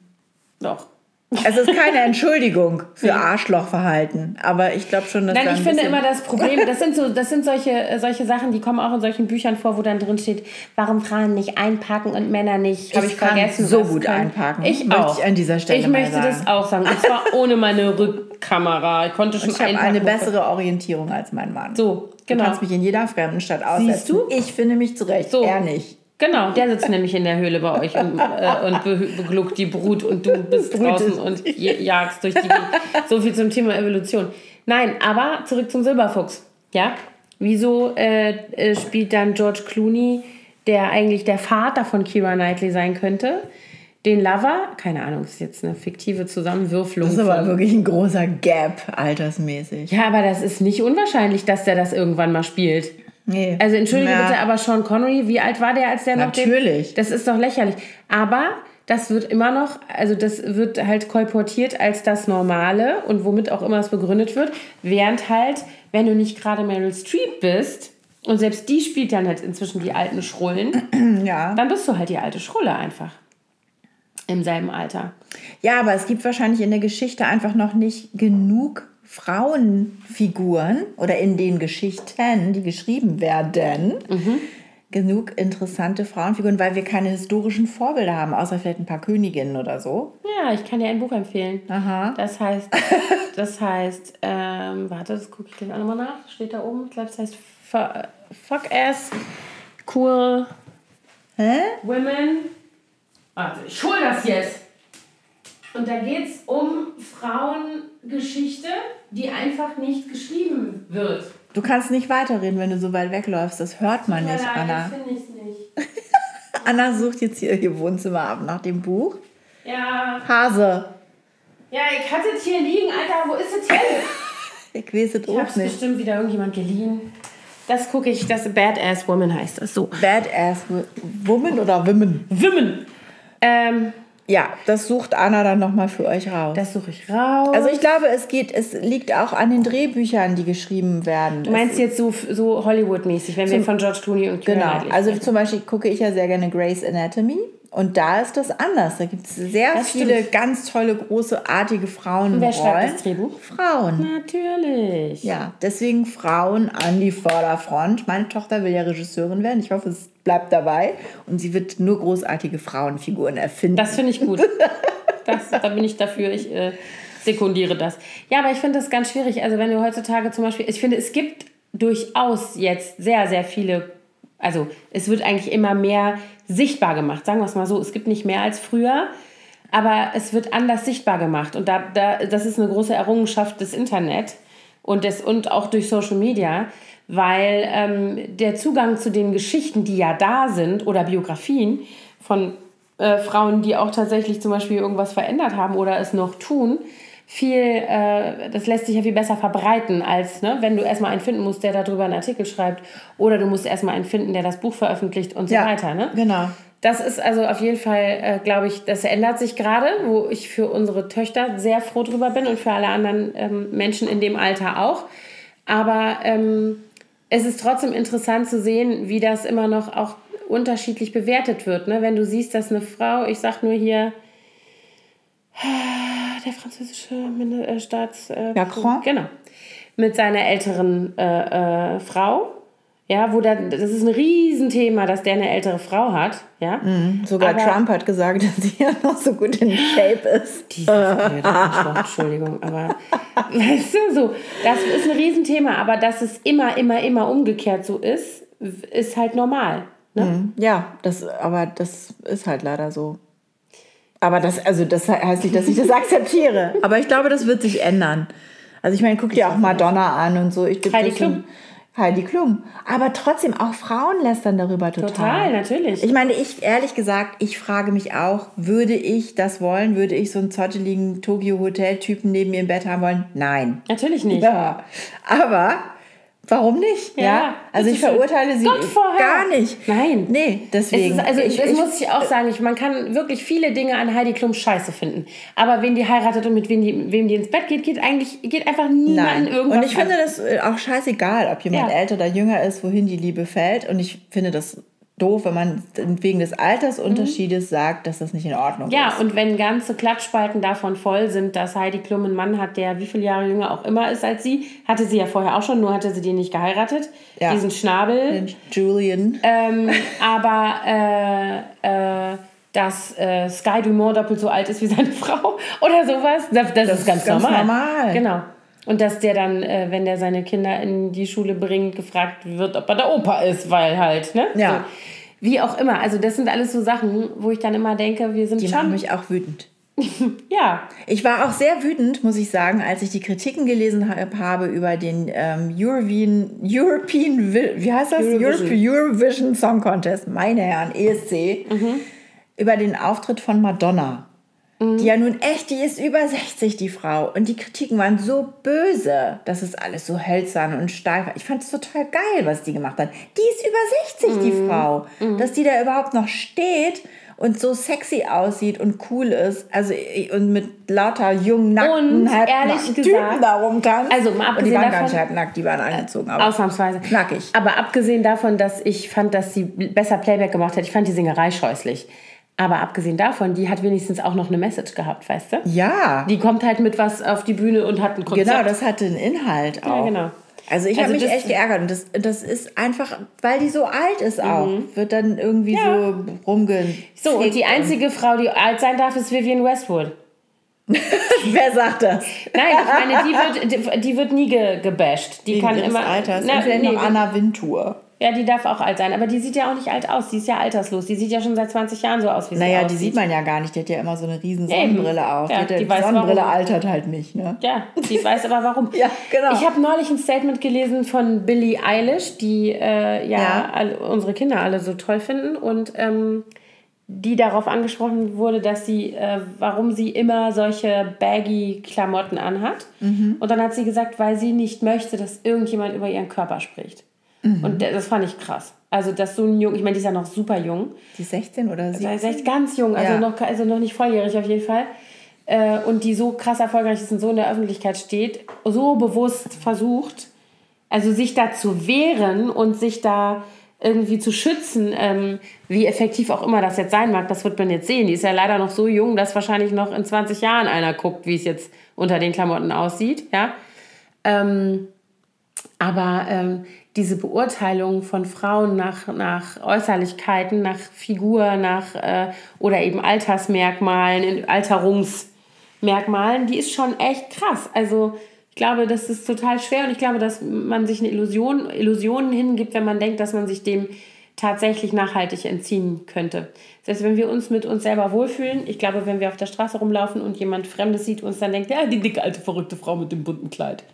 S2: Doch.
S1: Es ist keine Entschuldigung für Arschlochverhalten, aber ich glaube schon, dass
S2: Nein, ich finde immer das Problem, das sind so, das sind solche, äh, solche Sachen, die kommen auch in solchen Büchern vor, wo dann drin steht, warum Frauen nicht einparken und Männer nicht. Habe
S1: Ich
S2: ich,
S1: kann
S2: vergessen.
S1: so gut
S2: können.
S1: einparken,
S2: Ich
S1: möchte
S2: auch.
S1: ich an dieser Stelle
S2: Ich möchte das
S1: sagen.
S2: auch sagen. Und zwar ohne meine Rückkamera. Ich konnte schon
S1: ich habe eine bessere Orientierung als mein Mann.
S2: So, genau.
S1: Du kannst mich in jeder fremden Stadt aussetzen.
S2: du?
S1: Ich finde mich zurecht.
S2: So.
S1: Er nicht.
S2: Genau, der sitzt nämlich in der Höhle bei euch und, äh, und be begluckt die Brut und du bist draußen und jagst durch die Gegend. So viel zum Thema Evolution. Nein, aber zurück zum Silberfuchs. Ja? Wieso äh, äh, spielt dann George Clooney, der eigentlich der Vater von Kira Knightley sein könnte, den Lover? Keine Ahnung, ist jetzt eine fiktive Zusammenwürfelung.
S1: Das ist aber wirklich ein großer Gap, altersmäßig.
S2: ja, aber das ist nicht unwahrscheinlich, dass der das irgendwann mal spielt.
S1: Nee.
S2: Also entschuldige
S1: Na,
S2: bitte, aber Sean Connery, wie alt war der, als der noch den-
S1: Natürlich.
S2: Das ist doch lächerlich. Aber das wird immer noch, also das wird halt kolportiert als das Normale und womit auch immer es begründet wird. Während halt, wenn du nicht gerade Meryl Streep bist, und selbst die spielt dann halt inzwischen die alten Schrullen,
S1: Ja.
S2: dann bist du halt die alte Schrulle einfach. Im selben Alter.
S1: Ja, aber es gibt wahrscheinlich in der Geschichte einfach noch nicht genug Frauenfiguren oder in den Geschichten, die geschrieben werden, genug interessante Frauenfiguren, weil wir keine historischen Vorbilder haben, außer vielleicht ein paar Königinnen oder so.
S2: Ja, ich kann dir ein Buch empfehlen.
S1: Aha.
S2: Das heißt, das heißt, ähm, warte, das gucke ich gleich auch nochmal nach. Steht da oben. Ich glaube, das heißt Fu- Fuck Ass Cool
S1: Hä?
S2: Women. Warte, ich hol das jetzt. Und da geht es um Frauengeschichte, die einfach nicht geschrieben wird.
S1: Du kannst nicht weiterreden, wenn du so weit wegläufst. Das hört man nicht, Anna.
S2: finde ich nicht.
S1: Anna sucht jetzt hier ihr Wohnzimmer ab nach dem Buch.
S2: Ja,
S1: Hase.
S2: ja, ich hatte es hier liegen, Alter. Wo ist es hin?
S1: Ich weiß es
S2: Ich
S1: auch
S2: hab's
S1: nicht.
S2: bestimmt wieder irgendjemand geliehen. Das gucke ich, das Badass Woman heißt das so.
S1: Badass Woman oder Women?
S2: Women. Ähm,
S1: Ja, das sucht Anna dann nochmal für euch raus.
S2: das suche ich raus.
S1: also ich glaube, es geht, es liegt auch an den Drehbüchern, die geschrieben werden.
S2: du meinst jetzt so, so Hollywood-mäßig, wenn wir von George Clooney und Keira
S1: Genau. Also zum Beispiel gucke ich ja sehr gerne Grey's Anatomy. Und da ist das anders. Da gibt es sehr
S2: Das
S1: viele
S2: stimmt.
S1: ganz tolle, großartige Frauen.
S2: Wer schreibt das Drehbuch?
S1: Frauen.
S2: Natürlich.
S1: Ja, deswegen Frauen an die Vorderfront. Meine Tochter will ja Regisseurin werden. Ich hoffe, es bleibt dabei. Und sie wird nur großartige Frauenfiguren erfinden.
S2: Das finde ich gut. Das, da bin ich dafür. Ich äh, sekundiere das. Ja, aber ich finde das ganz schwierig. Also wenn du heutzutage zum Beispiel, ich finde, es gibt durchaus jetzt sehr, sehr viele, also es wird eigentlich immer mehr sichtbar gemacht, sagen wir es mal so. Es gibt nicht mehr als früher, aber es wird anders sichtbar gemacht. Und da, da, das ist eine große Errungenschaft des Internet und, des, und auch durch Social Media, weil ähm, der Zugang zu den Geschichten, die ja da sind, oder Biografien von äh, Frauen, die auch tatsächlich zum Beispiel irgendwas verändert haben oder es noch tun, viel, äh, das lässt sich ja viel besser verbreiten, als ne, wenn du erstmal einen finden musst, der darüber einen Artikel schreibt, oder du musst erstmal einen finden, der das Buch veröffentlicht und so
S1: ja,
S2: weiter. Ne?
S1: Genau.
S2: Das ist also auf jeden Fall, äh, glaube ich, das ändert sich gerade, wo ich für unsere Töchter sehr froh drüber bin und für alle anderen ähm, Menschen in dem Alter auch. Aber ähm, es ist trotzdem interessant zu sehen, wie das immer noch auch unterschiedlich bewertet wird. Ne? Wenn du siehst, dass eine Frau, ich sag nur hier, der französische äh, Staats... Äh,
S1: Macron?
S2: Genau. Mit seiner älteren äh, äh, Frau. Ja, wo da, das ist ein Riesenthema, dass der eine ältere Frau hat. Ja.
S1: Sogar
S2: Aber-
S1: Trump hat gesagt, dass sie ja noch so gut in Shape ist.
S2: Dieses blöde Arschloch, Entschuldigung, aber weißt du, so, das ist ein Riesenthema, aber dass es immer, immer, immer umgekehrt so ist, ist halt normal. Ne?
S1: Ja, das, aber das ist halt leider so. Aber das, also das heißt nicht, dass ich das akzeptiere. Aber ich glaube, das wird sich ändern. Also ich meine, guck dir auch Madonna an und so. Ich,
S2: Heidi Klum.
S1: Heidi Klum. Aber trotzdem, auch Frauen lästern darüber total.
S2: Total, natürlich.
S1: Ich meine, ich, ehrlich gesagt, ich frage mich auch, würde ich das wollen? Würde ich so einen zotteligen Tokio-Hotel-Typen neben mir im Bett haben wollen? Nein.
S2: Natürlich nicht.
S1: Ja, aber warum nicht?
S2: Ja,
S1: also ich verurteile sie gar nicht.
S2: Nein.
S1: Nee,
S2: Es
S1: deswegen.
S2: ist, also
S1: ich,
S2: das
S1: ich,
S2: muss ich auch sagen, ich, man kann wirklich viele Dinge an Heidi Klum scheiße finden. Aber wen die heiratet und mit wem die, wem die ins Bett geht, geht eigentlich geht einfach niemanden
S1: Nein.
S2: irgendwas
S1: Und ich finde
S2: an.
S1: das äh, auch scheißegal, ob jemand
S2: Ja.
S1: älter oder jünger ist, wohin die Liebe fällt. Und ich finde das doof, wenn man wegen des Altersunterschiedes sagt, dass das nicht in Ordnung
S2: Mhm. Ja,
S1: ist.
S2: und wenn ganze Klatschspalten davon voll sind, dass Heidi Klum einen Mann hat, der wie viele Jahre jünger auch immer ist als sie, hatte sie ja vorher auch schon, nur hatte sie den nicht geheiratet.
S1: Ja.
S2: Diesen Schnabel.
S1: Julian.
S2: Ähm, aber äh, äh, dass äh, Sky Dumont doppelt so alt ist wie seine Frau oder sowas, das, das, ist ganz,
S1: ganz
S2: normal.
S1: normal.
S2: Genau. Und dass der dann, äh, wenn der seine Kinder in die Schule bringt, gefragt wird, ob er der Opa ist, weil halt, ne?
S1: Ja.
S2: So. Wie auch immer. Also das sind alles so Sachen, wo ich dann immer denke, wir sind
S1: Die machen
S2: schon...
S1: mich auch wütend.
S2: Ja,
S1: Ich war auch sehr wütend, muss ich sagen, als ich die Kritiken gelesen hab- habe über den ähm, European, European, wie heißt das?
S2: Eurovision.
S1: Eurovision Song Contest, meine Herren, ESC, über den Auftritt von Madonna. Die ja nun echt, die ist über 60, die Frau. Und die Kritiken waren so böse. Das ist alles so hölzern und steif. Ich fand es total geil, was die gemacht hat. Die ist über 60, die Frau. Dass die da überhaupt noch steht und so sexy aussieht und cool ist. Also und mit lauter jungen, nackten,
S2: Und
S1: halbnackten
S2: ehrlich
S1: Typen
S2: gesagt-
S1: da rumtanzt.
S2: Also mal
S1: und die
S2: abgesehen
S1: waren gar
S2: davon-
S1: nicht halbnackt, die waren angezogen. Aber
S2: ausnahmsweise.
S1: Knackig.
S2: Aber abgesehen davon, dass ich fand, dass sie besser Playback gemacht hat, ich fand die Singerei scheußlich. Aber abgesehen davon, die hat wenigstens auch noch eine Message gehabt, weißt du?
S1: ja,
S2: Die kommt halt mit was auf die Bühne und hat ein Konzept.
S1: genau, das hatte einen Inhalt auch.
S2: Ja, genau.
S1: Also ich
S2: Also
S1: habe mich echt geärgert und das, das ist einfach, weil die so alt ist auch, wird dann irgendwie
S2: Mhm. Ja.
S1: so rumge...
S2: So, und die einzige Frau, die alt sein darf, ist Vivienne Westwood.
S1: Wer sagt das?
S2: Nein, ich meine, die wird, die, die wird nie ge, gebasht. Die
S1: Wegen
S2: kann immer.
S1: Alters.
S2: Na,
S1: und vielleicht
S2: nee,
S1: noch Anna Wintour.
S2: Ja, die darf auch alt sein, aber die sieht ja auch nicht alt aus. Die ist ja alterslos. Die sieht ja schon seit 20 Jahren so aus, wie sie
S1: Naja,
S2: aussieht.
S1: die sieht man ja gar nicht. Die hat ja immer so eine riesen. Sonnenbrille auf.
S2: Ja,
S1: die, hat ja,
S2: die
S1: die
S2: weiß
S1: Sonnenbrille
S2: warum.
S1: altert halt nicht, ne?
S2: Ja, die weiß aber warum.
S1: Ja, genau.
S2: Ich habe neulich ein Statement gelesen von Billie Eilish, die äh, ja,
S1: Ja.
S2: Alle, unsere Kinder alle so toll finden und ähm, die darauf angesprochen wurde, dass sie, äh, warum sie immer solche baggy Klamotten anhat.
S1: Mhm.
S2: Und dann hat sie gesagt, weil sie nicht möchte, dass irgendjemand über ihren Körper spricht. Mhm. Und das fand ich krass. Also, dass so ein Jung, ich meine, die ist ja noch super jung.
S1: Die ist 16 oder 17?
S2: Also, echt ganz jung, also, ja. noch, also noch nicht volljährig auf jeden Fall. Äh, und die so krass erfolgreich ist und so in der Öffentlichkeit steht, so bewusst versucht, also sich da zu wehren und sich da irgendwie zu schützen, ähm, wie effektiv auch immer das jetzt sein mag, das wird man jetzt sehen. Die ist ja leider noch so jung, dass wahrscheinlich noch in 20 Jahren einer guckt, wie es jetzt unter den Klamotten aussieht. Ja? Ähm, aber ähm, diese Beurteilung von Frauen nach, nach Äußerlichkeiten, nach Figur, nach äh, oder eben Altersmerkmalen, Alterungsmerkmalen, die ist schon echt krass. Also ich glaube, das ist total schwer und ich glaube, dass man sich eine Illusion, Illusionen hingibt, wenn man denkt, dass man sich dem tatsächlich nachhaltig entziehen könnte. Heißt, wenn wir uns mit uns selber wohlfühlen, ich glaube, wenn wir auf der Straße rumlaufen und jemand Fremdes sieht, uns dann denkt, ja, die dicke alte verrückte Frau mit dem bunten Kleid.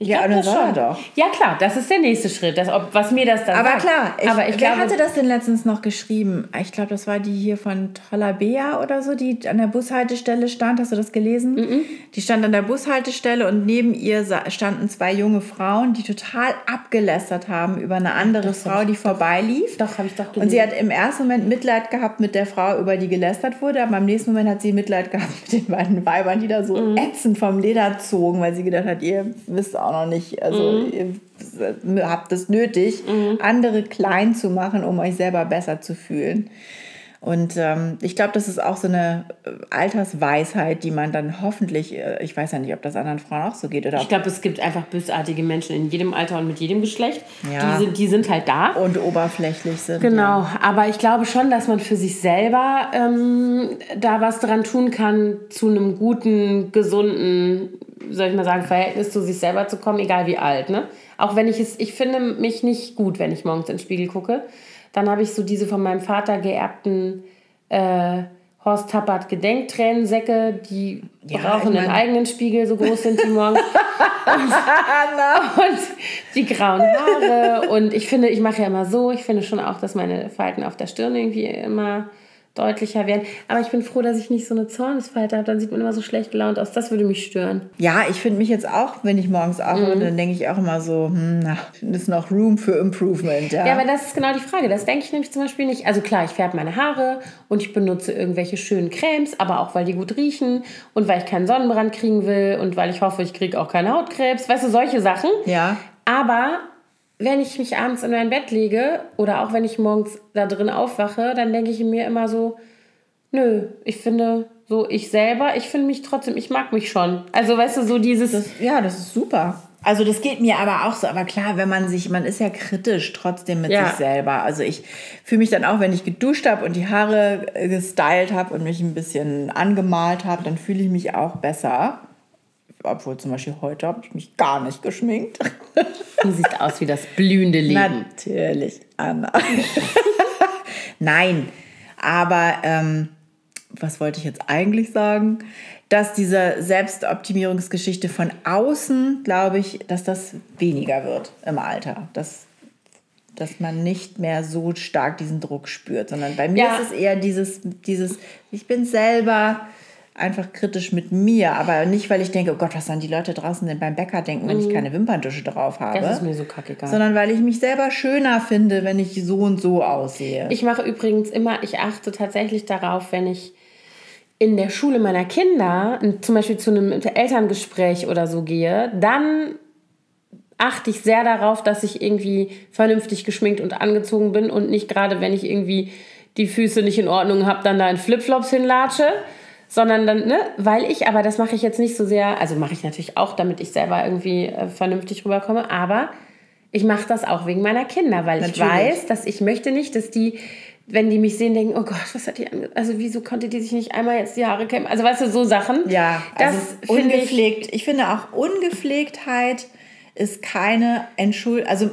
S2: Ich ja, das schon. Doch. Ja, klar, das ist der nächste Schritt, das, ob, was mir das dann
S1: Aber
S2: sagt.
S1: klar, ich, Aber ich wer glaube, hatte das denn letztens noch geschrieben? Ich glaube, das war die hier von Tollabea oder so, die an der Bushaltestelle stand. Hast du das gelesen? Mm -mm. Die stand an der Bushaltestelle und neben ihr standen zwei junge Frauen, die total abgelästert haben über eine andere das Frau, die vorbeilief. Doch, habe ich doch gelesen. Und sie hat im ersten Moment Mitleid gehabt mit der Frau, über die gelästert wurde, aber im nächsten Moment hat sie Mitleid gehabt mit den beiden Weibern, die da so mm. ätzend vom Leder zogen, weil sie gedacht hat, ihr wisst auch auch noch nicht, also mhm. ihr habt es nötig, mhm. andere klein zu machen, um euch selber besser zu fühlen. Und ähm, ich glaube, das ist auch so eine äh, Altersweisheit, die man dann hoffentlich, äh, ich weiß ja nicht, ob das anderen Frauen auch so geht. Oder
S2: ich glaube, es gibt einfach bösartige Menschen in jedem Alter und mit jedem Geschlecht. Ja. Die, sind, die sind halt da.
S1: Und oberflächlich sind.
S2: Genau, ja. aber ich glaube schon, dass man für sich selber ähm, da was dran tun kann, zu einem guten, gesunden, soll ich mal sagen, Verhältnis zu sich selber zu kommen, egal wie alt. Ne? Auch wenn ich es, ich finde mich nicht gut, wenn ich morgens in den Spiegel gucke. Dann habe ich so diese von meinem Vater geerbten äh, Horst Tappert Gedenktränensäcke, die ja, brauchen einen eigenen Spiegel, so groß sind die morgens. und, und, die grauen Haare. Und ich finde, ich mache ja immer so, ich finde schon auch, dass meine Falten auf der Stirn irgendwie immer deutlicher werden. Aber ich bin froh, dass ich nicht so eine Zornesfalte habe. Dann sieht man immer so schlecht gelaunt aus. Das würde mich stören.
S1: Ja, ich finde mich jetzt auch, wenn ich morgens aufwache, mhm. dann denke ich auch immer so, hm, na, ist noch Room für Improvement. Ja.
S2: ja, aber das ist genau die Frage. Das denke ich nämlich zum Beispiel nicht. Also klar, ich färbe meine Haare und ich benutze irgendwelche schönen Cremes, aber auch, weil die gut riechen und weil ich keinen Sonnenbrand kriegen will und weil ich hoffe, ich kriege auch keine Hautkrebs. Weißt du, solche Sachen. Ja. Aber wenn ich mich abends in mein Bett lege oder auch wenn ich morgens da drin aufwache, dann denke ich mir immer so, nö, ich finde so ich selber, ich finde mich trotzdem, ich mag mich schon. Also weißt du, so dieses...
S1: Das, ja, das ist super. Also das geht mir aber auch so. Aber klar, wenn man sich, man ist ja kritisch trotzdem mit ja. sich selber. Also ich fühle mich dann auch, wenn ich geduscht habe und die Haare gestylt habe und mich ein bisschen angemalt habe, dann fühle ich mich auch besser obwohl zum Beispiel heute habe ich mich gar nicht geschminkt.
S2: Du siehst aus wie das blühende Leben.
S1: Natürlich, Anna. Nein, aber ähm, was wollte ich jetzt eigentlich sagen? Dass diese Selbstoptimierungsgeschichte von außen, glaube ich, dass das weniger wird im Alter. Dass, dass man nicht mehr so stark diesen Druck spürt, sondern bei mir ja. ist es eher dieses, dieses, ich bin selber einfach kritisch mit mir, aber nicht, weil ich denke, oh Gott, was sollen die Leute draußen denn beim Bäcker denken, wenn ich mhm. keine Wimperntusche drauf habe. Das ist mir so kackegal. Sondern weil ich mich selber schöner finde, wenn ich so und so aussehe.
S2: Ich mache übrigens immer, ich achte tatsächlich darauf, wenn ich in der Schule meiner Kinder zum Beispiel zu einem Elterngespräch oder so gehe, dann achte ich sehr darauf, dass ich irgendwie vernünftig geschminkt und angezogen bin und nicht gerade, wenn ich irgendwie die Füße nicht in Ordnung habe, dann da in Flipflops hinlatsche sondern dann, ne, weil ich, aber das mache ich jetzt nicht so sehr, also mache ich natürlich auch, damit ich selber irgendwie äh, vernünftig rüberkomme, aber ich mache das auch wegen meiner Kinder, weil natürlich. ich weiß, dass ich möchte nicht, dass die, wenn die mich sehen, denken, oh Gott, was hat die, also wieso konnte die sich nicht einmal jetzt die Haare kämmen? Also weißt du, so Sachen. Ja,
S1: das also ungepflegt. Ich, ich finde auch Ungepflegtheit ist keine Entschuldigung, also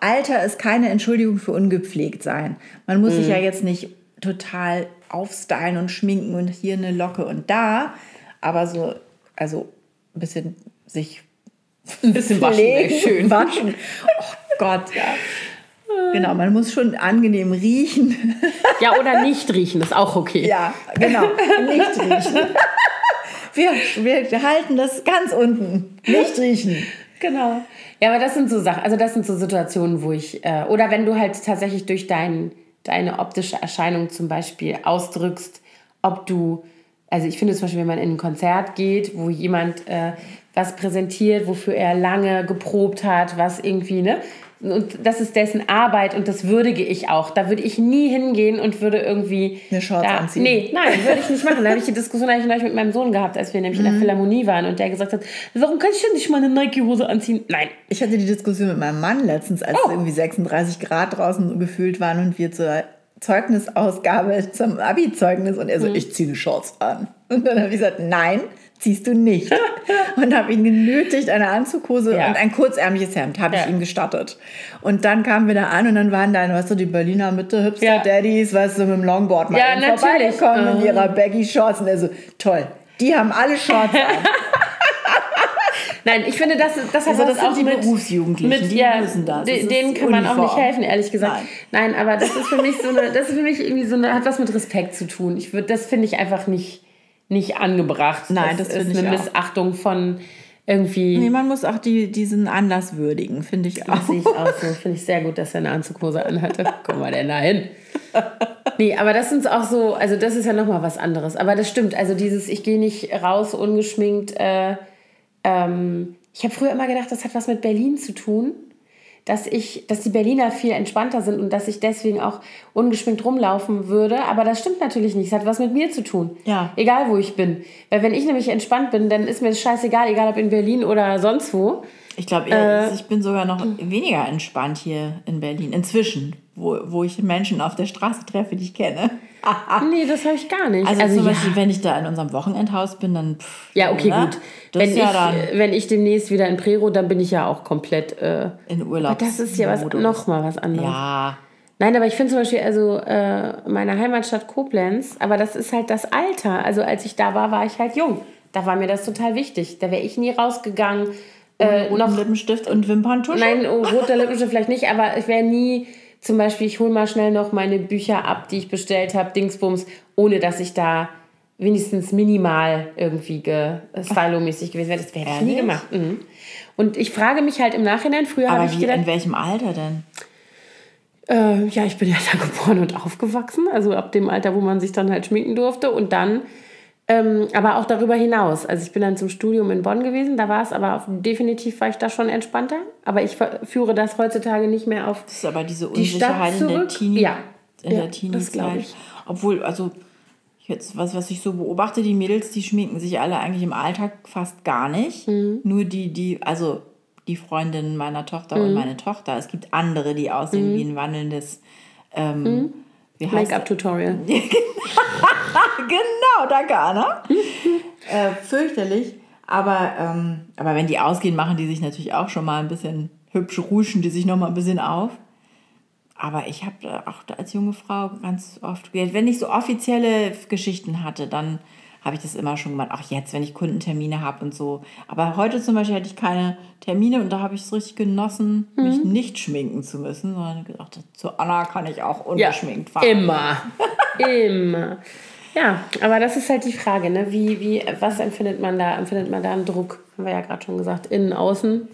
S1: Alter ist keine Entschuldigung für ungepflegt sein. Man muss mhm. sich ja jetzt nicht total aufstylen und schminken und hier eine Locke und da, aber so, also ein bisschen sich ein bisschen waschen, schön waschen. Oh Gott, ja. Genau, man muss schon angenehm riechen.
S2: Ja, oder nicht riechen, ist auch okay.
S1: Ja, genau, nicht riechen. Wir, wir halten das ganz unten. Nicht riechen.
S2: Genau. Ja, aber das sind so Sachen, also das sind so Situationen, wo ich, äh, oder wenn du halt tatsächlich durch dein, deine optische Erscheinung zum Beispiel ausdrückst, ob du, also ich finde zum Beispiel, wenn man in ein Konzert geht, wo jemand äh, was präsentiert, wofür er lange geprobt hat, was irgendwie, ne? Und das ist dessen Arbeit und das würdige ich auch. Da würde ich nie hingehen und würde irgendwie.
S1: Eine Shorts
S2: da,
S1: anziehen.
S2: Nee, nein, würde ich nicht machen. Da habe ich die Diskussion eigentlich neulich mit meinem Sohn gehabt, als wir nämlich in
S1: Mhm.
S2: der Philharmonie waren und der gesagt hat, warum kann ich denn nicht mal eine Nike-Hose anziehen? Nein.
S1: Ich hatte die Diskussion mit meinem Mann letztens, als
S2: Oh.
S1: es irgendwie 36 Grad draußen gefühlt waren und wir zur Zeugnisausgabe zum Abi-Zeugnis und er
S2: Mhm.
S1: so, ich ziehe eine Shorts an. Und dann habe ich gesagt, nein, ziehst du nicht. und habe ihn genötigt, eine Anzughose
S2: Ja.
S1: und ein kurzärmliches Hemd, habe
S2: Ja.
S1: ich ihm gestattet. Und dann kamen wir da an und dann waren da, weißt du, die Berliner Mitte,
S2: Ja.
S1: Hipster-Daddies, weißt du, mit dem Longboard mal
S2: Ja,
S1: vorbeigekommen in
S2: Mhm.
S1: ihrer Baggy-Shorts und er so, toll. Die haben alle Shorts an.
S2: Nein, ich finde, das, das hat
S1: Also
S2: was
S1: das
S2: auch
S1: die
S2: mit,
S1: Berufsjugendlichen,
S2: mit,
S1: die
S2: ja,
S1: müssen das. Das
S2: Denen kann man auch nicht helfen, ehrlich gesagt. Nein. aber das ist für mich so eine, das ist für mich irgendwie so eine, hat was mit Respekt zu tun. Ich würde, das finde ich einfach nicht, nicht angebracht.
S1: Nein, das
S2: ist
S1: finde
S2: eine. Missachtung von irgendwie.
S1: Nee, man muss auch die, diesen Anlass würdigen, finde ich auch.
S2: Das sehe ich auch so. Finde ich sehr gut, dass er eine Anzughose anhatte. Guck mal, denn da hin. Nee, aber das sind auch so, also das ist ja nochmal was anderes. Aber das stimmt, also dieses, ich gehe nicht raus ungeschminkt. Äh, ähm, ich habe früher immer gedacht, das hat was mit Berlin zu tun. Dass ich, dass die Berliner viel entspannter sind und dass ich deswegen auch ungeschminkt rumlaufen würde. Aber das stimmt natürlich nicht. Es hat was mit mir zu tun.
S1: Ja.
S2: Egal wo ich bin. Weil wenn ich nämlich entspannt bin, dann ist mir das scheißegal, egal ob in Berlin oder sonst wo.
S1: Ich glaube,
S2: Äh,
S1: ich bin sogar noch weniger entspannt hier in Berlin. Inzwischen, wo, wo ich Menschen auf der Straße treffe, die ich kenne.
S2: Nee, das habe ich gar nicht.
S1: Also, zum
S2: ja.
S1: Beispiel, wenn ich da in unserem Wochenendhaus bin, dann. Pff,
S2: Ja, okay,
S1: ne?
S2: gut.
S1: Das
S2: Wenn,
S1: ist ja
S2: ich,
S1: dann
S2: wenn ich demnächst wieder in Prero, dann bin ich ja auch komplett. Äh,
S1: in Urlaub.
S2: das ist ja was, noch mal was anderes.
S1: Ja.
S2: Nein, aber ich finde zum Beispiel, also äh, meine Heimatstadt Koblenz, aber das ist halt das Alter. Also als ich da war, war ich halt jung. Da war mir das total wichtig. Da wäre ich nie rausgegangen. Äh,
S1: noch Lippenstift und Wimperntusche.
S2: Nein, oh, roter Lippenstift vielleicht nicht, aber ich wäre nie, zum Beispiel, ich hole mal schnell noch meine Bücher ab, die ich bestellt habe, Dingsbums, ohne dass ich da wenigstens minimal irgendwie ge stylomäßig gewesen wäre. Das wäre ich nie gemacht. Mhm. Und ich frage mich halt im Nachhinein, früher habe
S1: Aber
S2: ich
S1: wie, in
S2: gedacht,
S1: welchem Alter denn?
S2: äh, ja, ich bin ja da geboren und aufgewachsen, also ab dem Alter, wo man sich dann halt schminken durfte und dann ähm, aber auch darüber hinaus. Also ich bin dann zum Studium in Bonn gewesen, da war es aber auf, definitiv war ich da schon entspannter. Aber ich führe das heutzutage nicht mehr auf
S1: Das ist aber diese
S2: Die
S1: Unsicherheit in der? Teenie.
S2: Ja.
S1: In
S2: Ja,
S1: der Teenie-Zeit. Obwohl, also jetzt, was, was ich so beobachte, die Mädels, die schminken sich alle eigentlich im Alltag fast gar nicht.
S2: Mhm.
S1: Nur die, die, also die Freundinnen meiner Tochter
S2: Mhm.
S1: und meine Tochter. Es gibt andere, die aussehen wie ein wandelndes ähm, heißt
S2: Make-up-Tutorial.
S1: Genau, danke Anna. äh, fürchterlich. Aber, ähm, aber wenn die ausgehen, machen die sich natürlich auch schon mal ein bisschen hübsch, ruschen die sich noch mal ein bisschen auf. Aber ich habe auch als junge Frau ganz oft, wenn ich so offizielle Geschichten hatte, dann habe ich das immer schon gemacht. Auch jetzt, wenn ich Kundentermine habe und so. Aber heute zum Beispiel hatte ich keine Termine und da habe ich es richtig genossen, mich nicht schminken zu müssen, sondern gedacht, zu Anna kann ich auch ungeschminkt fahren.
S2: Immer. Immer. Ja, aber das ist halt die Frage, ne? Wie, wie, was empfindet man da? Empfindet man da einen Druck? Haben wir ja gerade schon gesagt. Innen, außen.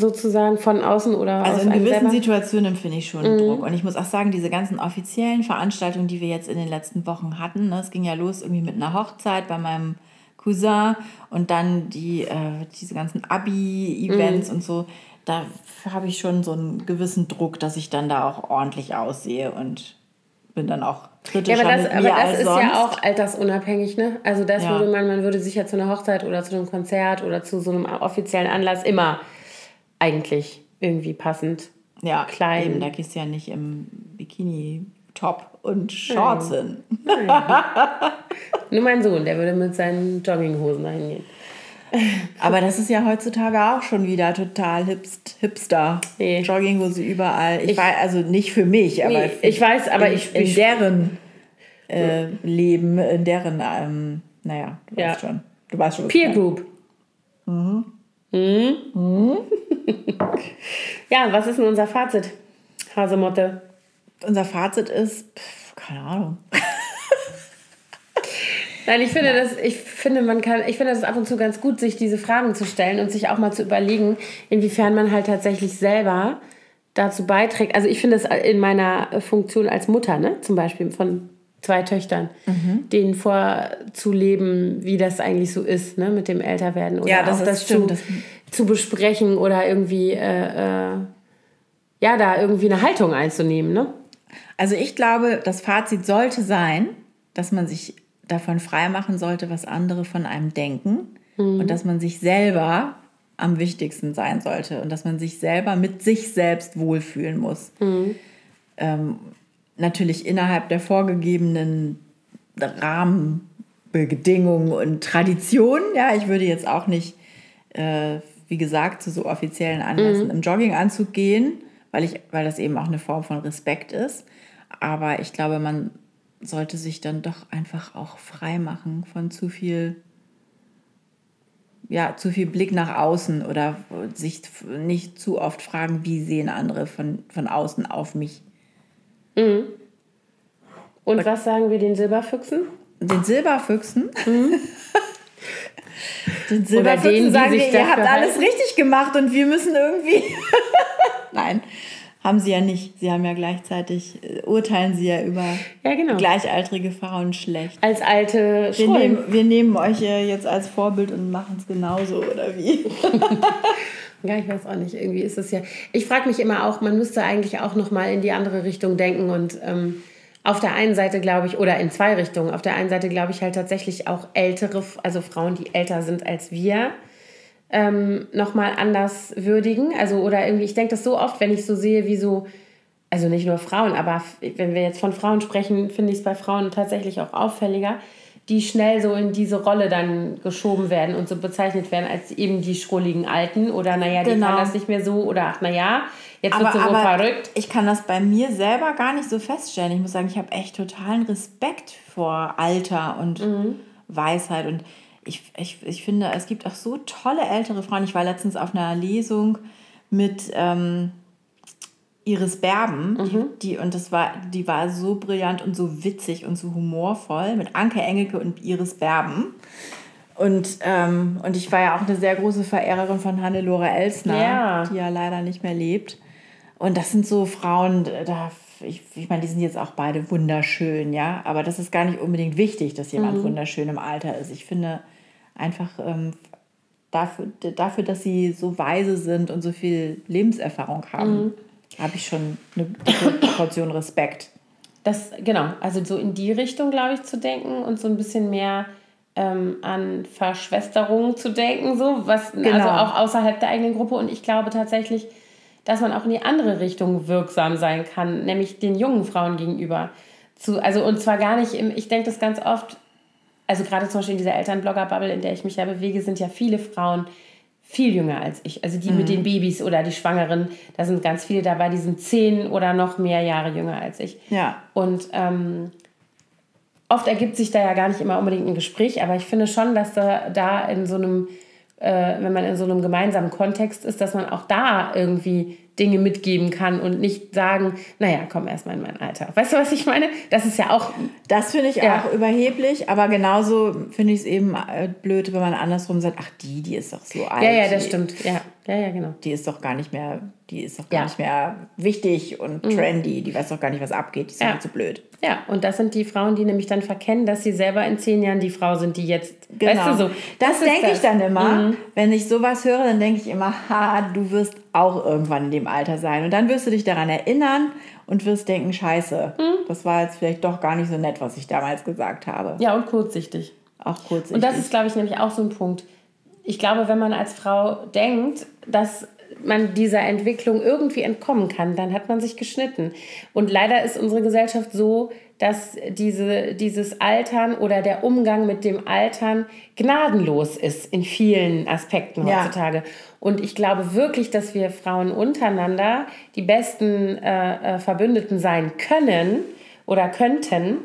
S2: Sozusagen von außen oder
S1: Also in gewissen
S2: selber?
S1: Situationen empfinde ich schon Druck. Und ich muss auch sagen, diese ganzen offiziellen Veranstaltungen, die wir jetzt in den letzten Wochen hatten, ne, es ging ja los irgendwie mit einer Hochzeit bei meinem Cousin und dann die, äh, diese ganzen Abi-Events und so, da habe ich schon so einen gewissen Druck, dass ich dann da auch ordentlich aussehe und bin dann auch
S2: Ja,
S1: kritischer
S2: aber das, aber das ist
S1: sonst.
S2: ja auch altersunabhängig, ne? Also das
S1: Ja.
S2: würde man, man würde sich ja zu einer Hochzeit oder zu einem Konzert oder zu so einem offiziellen Anlass immer eigentlich irgendwie passend
S1: ja,
S2: klein.
S1: Eben, da gehst du ja nicht im Bikini-Top und Shorts hin.
S2: Nur mein Sohn, der würde mit seinen Jogginghosen dahin gehen.
S1: Aber das ist ja heutzutage auch schon wieder total hipst, hipster.
S2: Nee.
S1: Jogginghose überall. Ich, weiß, also nicht für mich, aber
S2: Nee, ich weiß, aber
S1: in,
S2: ich-
S1: in
S2: ich-
S1: deren äh, Leben, in deren, ähm, naja, du
S2: Ja.
S1: weißt schon. Du weißt schon,
S2: Peer
S1: ich meine.
S2: Group. Mhm. ja, was ist denn unser Fazit, Hasemotte?
S1: Unser Fazit ist, pff, keine Ahnung.
S2: Nein, ich finde, das, ich, finde, man kann, ich finde das ab und zu ganz gut, sich diese Fragen zu stellen und sich auch mal zu überlegen, inwiefern man halt tatsächlich selber dazu beiträgt. Also ich finde es in meiner Funktion als Mutter, ne, zum Beispiel von zwei Töchtern, mhm. denen vorzuleben, wie das eigentlich so ist, ne, mit dem Älterwerden. Oder ja, das auch das stimmt. Zu, zu besprechen oder irgendwie, äh, äh, ja, da irgendwie eine Haltung einzunehmen, ne?
S1: Also ich glaube, das Fazit sollte sein, dass man sich davon freimachen sollte, was andere von einem denken mhm. und dass man sich selber am wichtigsten sein sollte und dass man sich selber mit sich selbst wohlfühlen muss. Mhm. Ähm, natürlich innerhalb der vorgegebenen Rahmenbedingungen und Traditionen. Ja, ich würde jetzt auch nicht, äh, wie gesagt, zu so offiziellen Anlässen mhm. im Jogginganzug gehen, weil, ich, weil das eben auch eine Form von Respekt ist. Aber ich glaube, man sollte sich dann doch einfach auch frei machen von zu viel, ja, zu viel Blick nach außen oder sich nicht zu oft fragen, wie sehen andere von, von außen auf mich.
S2: Mhm. Und was sagen wir den Silberfüchsen?
S1: Den Silberfüchsen? Mhm. den Silberfüchsen denen, sagen wir, ihr habt alles richtig gemacht und wir müssen irgendwie... Nein, haben sie ja nicht. Sie haben ja gleichzeitig, äh, urteilen sie ja über ja, genau. gleichaltrige Frauen schlecht.
S2: Als alte
S1: wir nehmen, wir nehmen euch ja jetzt als Vorbild und machen es genauso, oder wie?
S2: ja, ich weiß auch nicht. Irgendwie ist es ja. Ich frage mich immer auch, man müsste eigentlich auch nochmal in die andere Richtung denken und. Ähm, auf der einen Seite glaube ich, oder in zwei Richtungen. Auf der einen Seite glaube ich halt tatsächlich auch ältere, also Frauen, die älter sind als wir, ähm, nochmal anders würdigen. Also, oder irgendwie, ich denke das so oft, wenn ich so sehe, wie so, also nicht nur Frauen, aber wenn wir jetzt von Frauen sprechen, finde ich es bei Frauen tatsächlich auch auffälliger, die schnell so in diese Rolle dann geschoben werden und so bezeichnet werden als eben die schrulligen Alten oder naja, die genau. kann das nicht mehr so oder ach naja, jetzt wird sie so
S1: verrückt. Ich kann das bei mir selber gar nicht so feststellen. Ich muss sagen, ich habe echt totalen Respekt vor Alter und mhm. Weisheit und ich, ich, ich finde, es gibt auch so tolle ältere Frauen. Ich war letztens auf einer Lesung mit ähm, Iris Berben, mhm. die, die, und das war, die war so brillant und so witzig und so humorvoll mit Anke Engelke und Iris Berben. Und, ähm, und ich war ja auch eine sehr große Verehrerin von Hannelore Elsner, ja. die ja leider nicht mehr lebt. Und das sind so Frauen, da, ich, ich meine, die sind jetzt auch beide wunderschön, ja. Aber das ist gar nicht unbedingt wichtig, dass jemand mhm. wunderschön im Alter ist. Ich finde, einfach ähm, dafür, dafür, dass sie so weise sind und so viel Lebenserfahrung haben, mhm. Habe ich schon eine Portion Respekt.
S2: Das, genau, also so in die Richtung, glaube ich, zu denken und so ein bisschen mehr ähm, an Verschwesterung zu denken, so was, genau. also auch außerhalb der eigenen Gruppe. Und ich glaube tatsächlich, dass man auch in die andere Richtung wirksam sein kann, nämlich den jungen Frauen gegenüber. Zu, also und zwar gar nicht im, ich denke das ganz oft, also gerade zum Beispiel in dieser Elternblogger-Bubble, in der ich mich ja bewege, sind ja viele Frauen viel jünger als ich. Also die mhm. mit den Babys oder die Schwangeren, da sind ganz viele dabei, die sind zehn oder noch mehr Jahre jünger als ich. Ja. Und ähm, oft ergibt sich da ja gar nicht immer unbedingt ein Gespräch, aber ich finde schon, dass da, da in so einem, äh, wenn man in so einem gemeinsamen Kontext ist, dass man auch da irgendwie Dinge mitgeben kann und nicht sagen, naja, komm erstmal in mein Alter. Weißt du, was ich meine? Das ist ja auch.
S1: Das finde ich ja. auch überheblich, aber genauso finde ich es eben äh, blöd, wenn man andersrum sagt, ach, die, die ist doch so alt.
S2: Ja, ja, das stimmt. Ja, ja, ja genau.
S1: Die ist doch gar nicht mehr, die ist doch gar ja. nicht mehr wichtig und mhm. trendy, die weiß doch gar nicht, was abgeht, die ist ja. zu blöd.
S2: Ja, und das sind die Frauen, die nämlich dann verkennen, dass sie selber in zehn Jahren die Frau sind, die jetzt. Genau. Weißt du so?
S1: Das, das denke ich dann immer. Mhm. Wenn ich sowas höre, dann denke ich immer, ha, du wirst auch irgendwann in dem Alter sein. Und dann wirst du dich daran erinnern und wirst denken, scheiße, hm. das war jetzt vielleicht doch gar nicht so nett, was ich damals gesagt habe.
S2: Ja, und kurzsichtig.
S1: Auch kurzsichtig.
S2: Und das ist, glaube ich, nämlich auch so ein Punkt. Ich glaube, wenn man als Frau denkt, dass man dieser Entwicklung irgendwie entkommen kann, dann hat man sich geschnitten. Und leider ist unsere Gesellschaft so, dass diese, dieses Altern oder der Umgang mit dem Altern gnadenlos ist in vielen Aspekten heutzutage. Ja. Und ich glaube wirklich, dass wir Frauen untereinander die besten äh, äh, Verbündeten sein können oder könnten,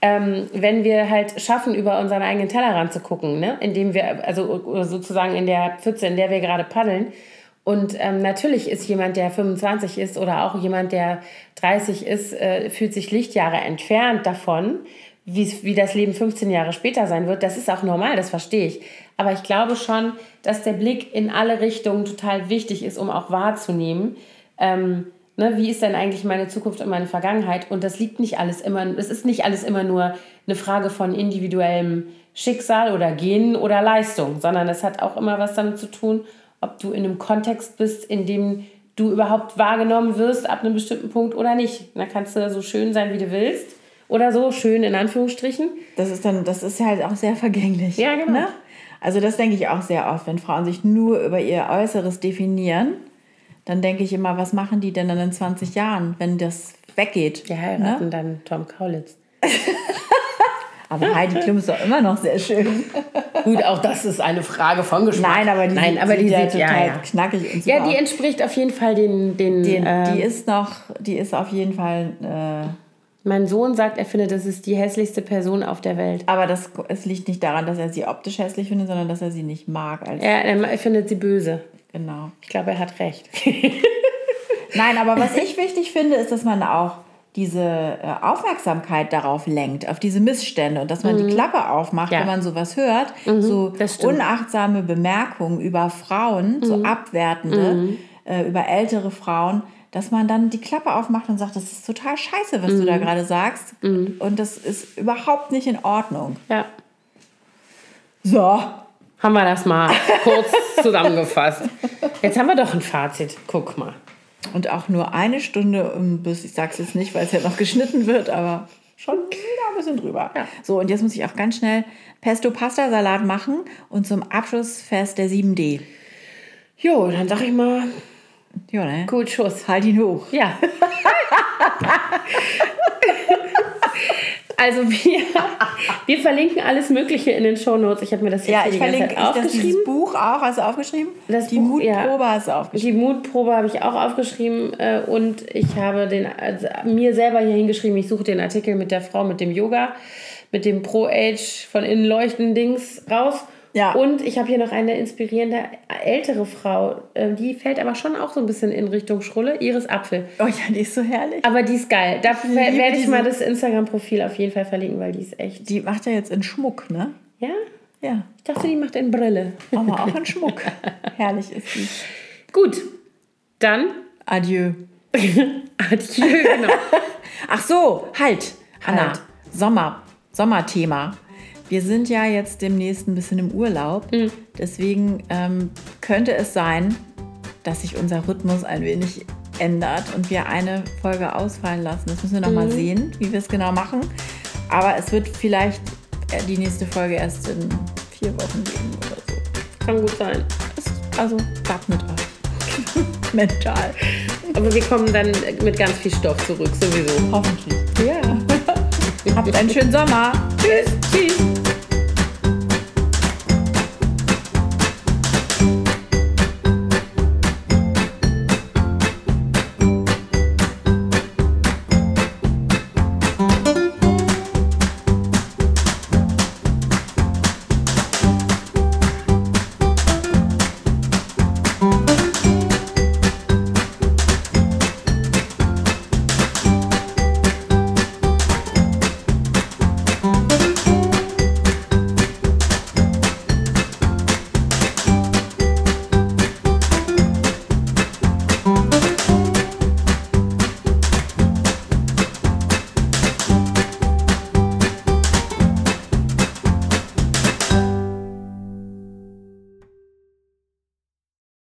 S2: ähm, wenn wir halt schaffen, über unseren eigenen Tellerrand zu gucken, ne? indem wir, also sozusagen in der Pfütze, in der wir gerade paddeln. Und ähm, natürlich ist jemand, der 25 ist oder auch jemand, der 30 ist, äh, fühlt sich Lichtjahre entfernt davon, wie, das Leben 15 Jahre später sein wird, das ist auch normal, das verstehe ich. Aber ich glaube schon, dass der Blick in alle Richtungen total wichtig ist, um auch wahrzunehmen, ähm, ne, wie ist denn eigentlich meine Zukunft und meine Vergangenheit? Und das liegt nicht alles immer, es ist nicht alles immer nur eine Frage von individuellem Schicksal oder Genen oder Leistung, sondern es hat auch immer was damit zu tun, ob du in einem Kontext bist, in dem du überhaupt wahrgenommen wirst ab einem bestimmten Punkt oder nicht. Da kannst du so schön sein, wie du willst oder so, schön in Anführungsstrichen.
S1: Das ist dann, das ist halt auch sehr vergänglich.
S2: Ja, genau.
S1: Ne? Also das denke ich auch sehr oft, wenn Frauen sich nur über ihr Äußeres definieren, dann denke ich immer, was machen die denn dann in 20 Jahren, wenn das weggeht?
S2: Die heiraten ne? dann Tom Kaulitz.
S1: aber Heidi Klum ist doch immer noch sehr schön.
S2: Gut, auch das ist eine Frage von Geschmack.
S1: Nein, aber die,
S2: Nein,
S1: sieht,
S2: aber die
S1: sieht ja total
S2: ja, ja.
S1: knackig und super
S2: Ja, die entspricht auf jeden Fall den. den,
S1: Den,
S2: äh,
S1: die ist noch, die ist auf jeden Fall, äh,
S2: mein Sohn sagt, er findet, das ist die hässlichste Person auf der Welt.
S1: aber das, es liegt nicht daran, dass er sie optisch hässlich findet, sondern dass er sie nicht mag.
S2: Er, er findet sie böse.
S1: Genau.
S2: Ich glaube, er hat recht.
S1: Nein, aber was ich wichtig finde, ist, dass man auch diese äh, Aufmerksamkeit darauf lenkt, auf diese Missstände und dass man die Klappe aufmacht,
S2: Mhm. Ja. Mhm,
S1: wenn man sowas hört. so.
S2: Mhm.
S1: unachtsame Bemerkungen über Frauen, so abwertende, äh, über ältere Frauen, dass man dann die Klappe aufmacht und sagt, das ist total scheiße, was du
S2: Mhm.
S1: da gerade sagst. Und das ist überhaupt nicht in Ordnung.
S2: ja.
S1: So.
S2: Haben wir das mal kurz zusammengefasst. Jetzt haben wir doch ein Fazit. Guck mal.
S1: Und auch nur eine Stunde, um bis, ich sag's jetzt nicht, weil es ja noch geschnitten wird, aber schon wieder ein bisschen drüber.
S2: Ja.
S1: So, und jetzt muss ich auch ganz schnell Pesto-Pasta-Salat machen und zum Abschlussfest der 7D.
S2: Jo, dann sag ich mal,
S1: Ja, ne?
S2: gut Schuss.
S1: Halt ihn hoch.
S2: Ja. Also wir, wir verlinken alles Mögliche in den Shownotes. Ich habe mir das jetzt
S1: Ja,
S2: hier
S1: ich
S2: die ganze
S1: verlinke
S2: Zeit
S1: ich das, dieses
S2: aufgeschrieben.
S1: Buch auch. Hast du aufgeschrieben?
S2: Das
S1: Die
S2: Buch, ja.
S1: Mutprobe hast du aufgeschrieben.
S2: Die Mutprobe habe ich auch aufgeschrieben äh, und ich habe den, also mir selber hier hingeschrieben, ich suche den Artikel mit der Frau mit dem Yoga, mit dem Pro-Age von innen leuchten Dings raus.
S1: Ja.
S2: Und ich habe hier noch eine inspirierende ältere Frau, äh, die fällt aber schon auch so ein bisschen in Richtung Schrulle, Iris Apfel.
S1: Oh ja, die ist so herrlich.
S2: Aber die ist geil.
S1: Liebe
S2: werde ich mal das Instagram-Profil auf jeden Fall verlinken, weil die ist echt.
S1: Die macht ja jetzt in Schmuck, ne?
S2: Ja?
S1: Ja,
S2: Ich dachte, die macht in Brille.
S1: aber auch in Schmuck. herrlich ist die.
S2: Gut, dann
S1: Adieu.
S2: adieu. Genau.
S1: Ach so, halt, Anna.
S2: Halt.
S1: Sommer, Sommerthema. Wir sind ja jetzt demnächst ein bisschen im Urlaub.
S2: Mhm.
S1: Deswegen ähm, könnte es sein, dass sich unser Rhythmus ein wenig ändert und wir eine Folge ausfallen lassen. Das müssen wir noch
S2: Mhm.
S1: mal sehen, wie wir es genau machen. Aber es wird vielleicht äh, die nächste Folge erst in vier Wochen geben oder so.
S2: Kann gut sein.
S1: Also, wappnet euch. Mental.
S2: Aber wir kommen dann mit ganz viel Stoff zurück, sowieso.
S1: Hoffentlich. Ja. Habt einen schönen Sommer.
S2: Tschüss. Tschüss.